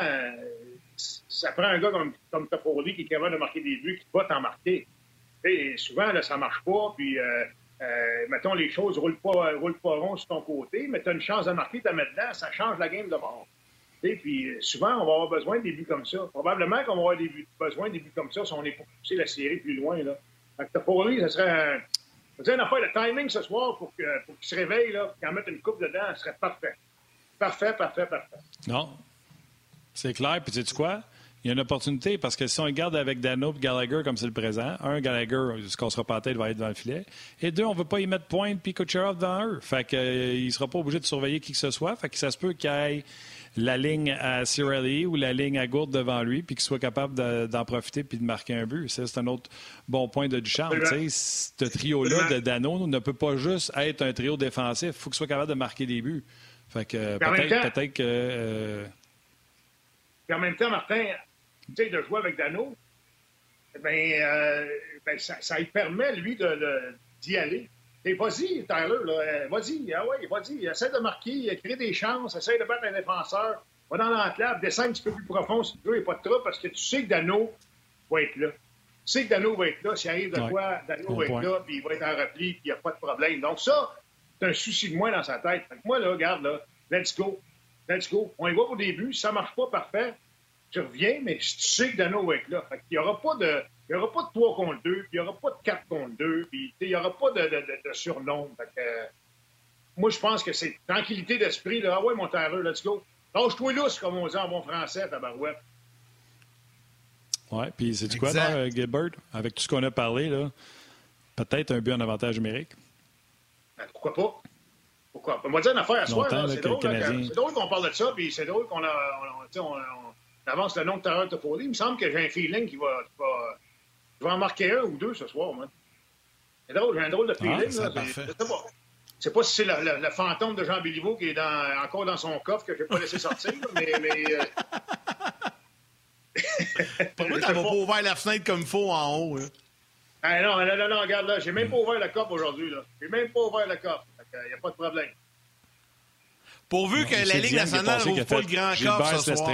ça prend un gars comme, comme Toffoli qui est capable de marquer des buts, qui va t'en marquer. Et souvent, là, ça marche pas, puis mettons, les choses roulent pas, pas rond sur ton côté, mais tu as une chance de marquer, tu mets dedans, ça change la game de bord. Puis euh, souvent, on va avoir besoin de buts comme ça. Probablement qu'on va avoir besoin de buts comme ça si on est pour pousser la série plus loin. Là. pour lui, ça serait un, une affaire. Le timing ce soir pour, qu'il se réveille, là, qu'il en mette une coupe dedans, ce serait parfait. Parfait, parfait, parfait.
Non. C'est clair. Puis, sais-tu quoi? Il y a une opportunité parce que si on regarde avec Dano et Gallagher comme c'est le présent, un, Gallagher, ce qu'on sera pas tête, va être dans le filet. Et deux, on ne veut pas y mettre pointe puis Kucherov devant eux. Fait qu'il euh, ne sera pas obligé de surveiller qui que ce soit. Fait que ça se peut qu'il ait la ligne à Cirelli ou la ligne à Gourde devant lui, puis qu'il soit capable d'en profiter puis de marquer un but. C'est un autre bon point de Duchamp. Ce trio-là de Dano ne peut pas juste être un trio défensif. Il faut qu'il soit capable de marquer des buts. Fait que peut-être peut que. Euh...
en même temps, Martin, tu sais, de jouer avec Dano, ben, euh, ben ça, ça, lui permet, lui, d'y de, aller. Et vas-y, Tyler, là, euh, vas-y, ah ouais, vas-y, essaie de marquer, crée des chances, essaie de battre un défenseur, va dans l'enclave, descends un petit peu plus profond si tu veux, il n'y a pas de trop, parce que tu sais que Dano va être là. Tu sais que Dano va être là, s'il arrive de quoi, Dano va être là, puis il va être en repli, puis il n'y a pas de problème. Donc ça, c'est un souci de moins dans sa tête. moi, là, regarde, là, let's go, let's go. On y va au début, si ça ne marche pas, parfait, tu reviens, mais tu sais que Dano va être là. il n'y aura pas de il n'y aura pas de 3 contre 2, il n'y aura pas de 4 contre 2, puis il n'y aura pas de, de, de, surnombre. moi, je pense que c'est tranquillité d'esprit. Là. Ah ouais, mon terreur, let's go. Lâche-toi lousse, comme on dit en bon français, tabarouette.
Oui, puis c'est du quoi, là, Gilbert, avec tout ce qu'on a parlé, là, peut-être un but en avantage numérique?
Ben, pourquoi pas? Pourquoi On va dire une affaire à soi. C'est drôle, drôle qu'on parle de ça, puis c'est drôle qu'on on, avance le nom de Terreur Toffoli. Il me semble que j'ai un feeling qui va, qui va je vais en marquer un ou deux ce soir, moi. C'est drôle, j'ai un drôle de feeling. Ah, là, je sais pas. Je sais pas si c'est le, fantôme de Jean Béliveau qui est dans, encore dans son coffre que je n'ai pas laissé sortir, mais. mais euh...
Pour moi, t'avais pas ouvert la fenêtre comme il faut en haut. Hein.
Ah, non, non, non, non, regarde là, j'ai même pas ouvert le coffre aujourd'hui. là. J'ai même pas ouvert le coffre. Il n'y a pas de problème.
Pourvu que la Ligue nationale n'ouvre pas le grand coffre ce soir.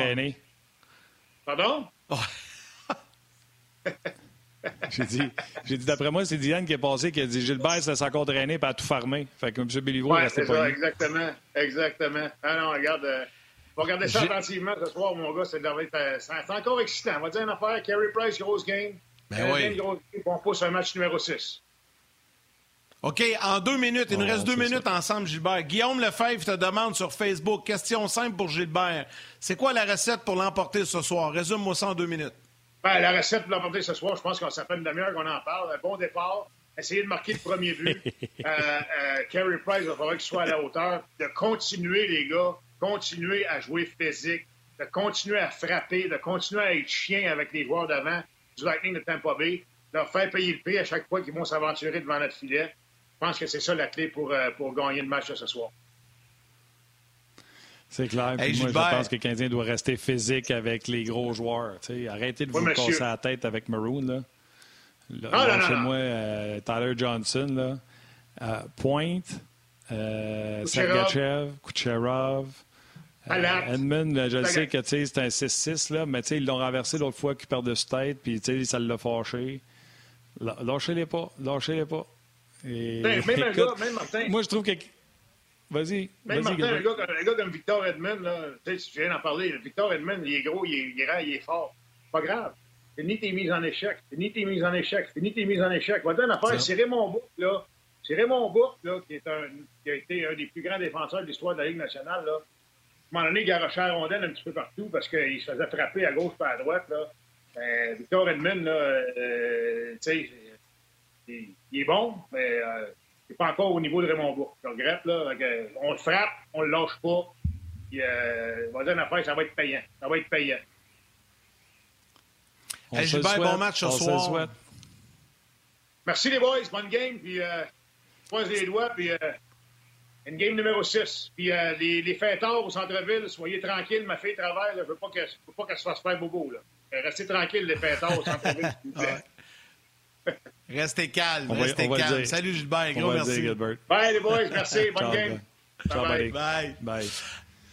Pardon?
J'ai dit, j'ai dit d'après moi, c'est Diane qui est passé qui a dit Gilbert, ça s'est traîné et a tout farmé. Fait que M. Béliveau,
ouais, c'est ça, exactement. Exactement. Ah non, regarde. Euh, on va regarder ça attentivement ce soir, mon gars. C'est, c'est encore excitant. On va dire une affaire. Carey Price, grosse game.
Ben oui.
Grosse game, on pousse un match numéro 6.
OK, en deux minutes, il nous reste deux minutes ensemble, Gilbert. Guillaume Lefebvre te demande sur Facebook, question simple pour Gilbert. C'est quoi la recette pour l'emporter ce soir? Résume-moi ça en deux minutes.
Ben, la recette pour l'emporter ce soir, je pense qu'on s'appelle une demi-heure qu'on en parle. Un bon départ, essayer de marquer le premier but. euh, euh, Carey Price, il va falloir qu'il soit à la hauteur. De continuer, les gars, continuer à jouer physique, de continuer à frapper, de continuer à être chien avec les joueurs d'avant du Lightning de Tampa Bay, de leur faire payer le prix à chaque fois qu'ils vont s'aventurer devant notre filet. Je pense que c'est ça la clé pour, euh, pour gagner le match ce soir.
C'est clair. moi, je pense que le Canadien doit rester physique avec les gros joueurs. Arrêtez de vous casser la tête avec Maroon. Là.
Là,
moi euh, Tyler Johnson. Là. Euh, Pointe, euh, Sergachev, Kucherov. Euh, Edmund, je sais que c'est un 6-6, là, mais ils l'ont renversé l'autre fois qu'il perd de sa tête, puis ça l'a fâché. Lâchez-les pas, lâchez-les pas.
Et, ben, même, écoute, gars, même Martin.
Moi, je trouve que Vas-y.
Même
vas-y,
Martin, un gars, un gars, comme Victor Edmond, là, tu viens d'en parler. Victor Edmond, il est gros, il est, grand, il est fort. Pas grave. C'est ni tes mises en échec. C'est ni tes mises en échec. C'est ni tes mises en échec. Va une affaire. C'est Raymond Bourque, là. C'est Raymond Bourque, là, qui, est un, qui a été un des plus grands défenseurs de l'histoire de la Ligue nationale, là. À un moment donné, il garochait la rondelle un petit peu partout parce qu'il se faisait frapper à gauche pas à droite, là. Euh, Victor Edmond, là, euh, tu sais, il, il, est bon, mais euh, il n'est pas encore au niveau de Raymond Bourque. Je regrette, là. on le frappe, on le lâche pas. Puis, euh, on va dire une affaire, ça va être payant. Ça va être payant.
Hey, Gilbert, bon match ce soir.
Merci les boys, bonne game. Puis, euh, croise les doigts. Puis, euh, une game numéro 6. Puis, euh, les, les fêtards au centre-ville, soyez tranquilles. Ma fille travaille. Là, je ne veux pas qu'elle se fasse faire bobo. Là. Restez tranquilles, les fêtards au centre-ville, s'il vous plaît.
Restez calme, restez calme. Salut Gilbert, gros merci.
bye les boys, merci, bonne game.
Ciao,
bye. bye.
bye.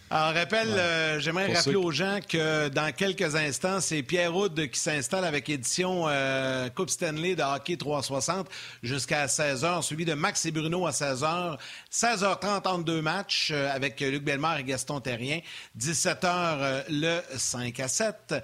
Alors, rappelle, euh, j'aimerais rappeler aux gens que dans quelques instants, c'est Pierre Houd qui s'installe avec édition euh, Coupe Stanley de hockey 360 jusqu'à 16h, suivi de Max et Bruno à 16h. 16h30 entre deux matchs euh, avec Luc Bellemare et Gaston Terrien. 17h le 5 à 7.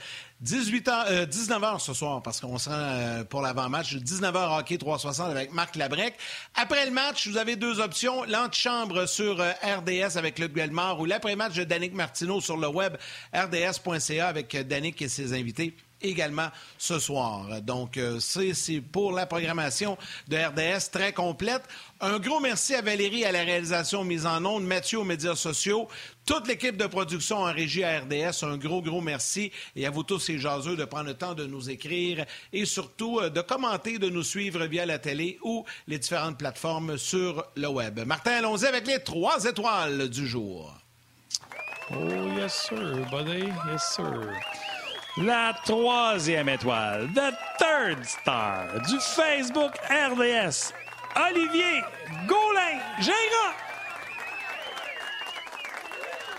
18h, 19h ce soir, parce qu'on se rend pour l'avant-match. 19h hockey 360 avec Marc Labrec. Après le match, vous avez deux options. L'antichambre sur RDS avec Luc Bellemare ou l'après-match de Danick Martineau sur le web rds.ca avec Danick et ses invités également ce soir. Donc, c'est pour la programmation de RDS très complète. Un gros merci à Valérie à la réalisation mise en onde, Mathieu aux médias sociaux, toute l'équipe de production en régie à RDS. Un gros, gros merci. Et à vous tous ces jaseux de prendre le temps de nous écrire et surtout de commenter, de nous suivre via la télé ou les différentes plateformes sur le web. Martin, allons-y avec les trois étoiles du jour.
Oh, yes, sir, buddy. Yes, sir. La troisième étoile, the third star du Facebook RDS, Olivier Gaulin Gingras.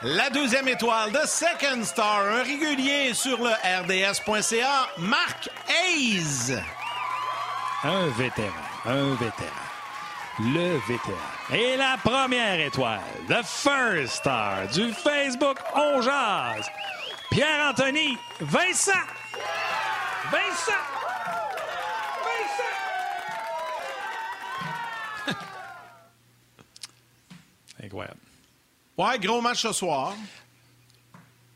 La deuxième étoile, the second star, un régulier sur le RDS.ca, Marc Hayes.
Un vétéran, un vétéran, le vétéran. Et la première étoile, the first star du Facebook On Jazz, Pierre-Anthony Vincent. Vincent. Vincent. Incroyable.
Ouais, gros match ce soir.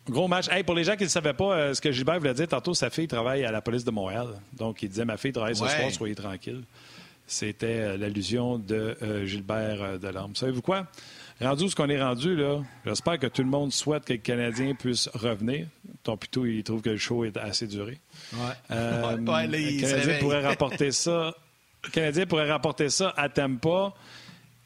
Gros match. Hey, pour les gens qui ne savaient pas euh, ce que Gilbert voulait dire, tantôt, sa fille travaille à la police de Montréal. Donc, il disait Ma fille travaille ce
Ouais.
soir, soyez tranquille. C'était euh, l'allusion de euh, Gilbert Delorme. Savez-vous quoi? Rendu où ce qu'on est rendu, là, j'espère que tout le monde souhaite que le Canadien puisse revenir. Ton plutôt, il trouve que le show est assez duré.
Ouais.
Euh,
Ouais, ouais, là, il
le Canadien pourrait rapporter ça. Le Canadien pourrait rapporter ça à Tampa.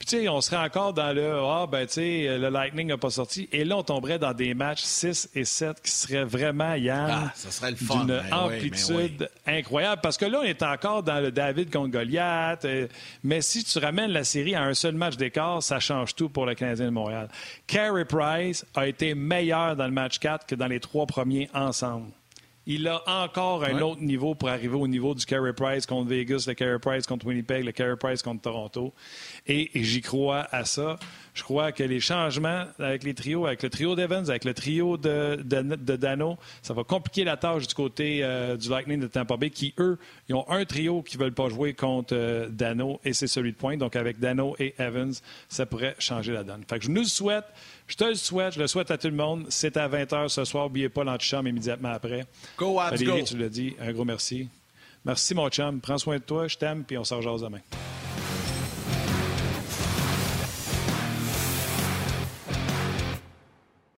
Puis, tu sais, on serait encore dans le Ah, ben, tu sais, le Lightning n'a pas sorti. Et là, on tomberait dans des matchs 6 et 7 qui seraient vraiment, Yann,
Ah, ça serait le fun.
d'une
Ben oui,
amplitude
ben
incroyable. Parce que là, on est encore dans le David contre Goliath. euh, mais si tu ramènes la série à un seul match d'écart, ça change tout pour le Canadien de Montréal. Carey Price a été meilleur dans le match 4 que dans les trois premiers ensemble. Il a encore un
Ouais.
autre niveau pour arriver au niveau du Carey Price contre Vegas, le Carey Price contre Winnipeg, le Carey Price contre Toronto. Et, et j'y crois à ça. Je crois que les changements avec les trios, avec le trio d'Evans, avec le trio de, de, de Dano, ça va compliquer la tâche du côté euh, du Lightning de Tampa Bay, qui, eux, ils ont un trio qui ne veulent pas jouer contre euh, Dano, et c'est celui de pointe. Donc, avec Dano et Evans, ça pourrait changer la donne. Fait que je nous le souhaite. Je te le souhaite. Je le souhaite à tout le monde. C'est à 20h ce soir. N'oubliez pas l'antichambre immédiatement après.
Go, Habs,
Valérie,
go.
tu l'as dit. Un gros merci. Merci, mon chum. Prends soin de toi. Je t'aime, puis on se rejase demain.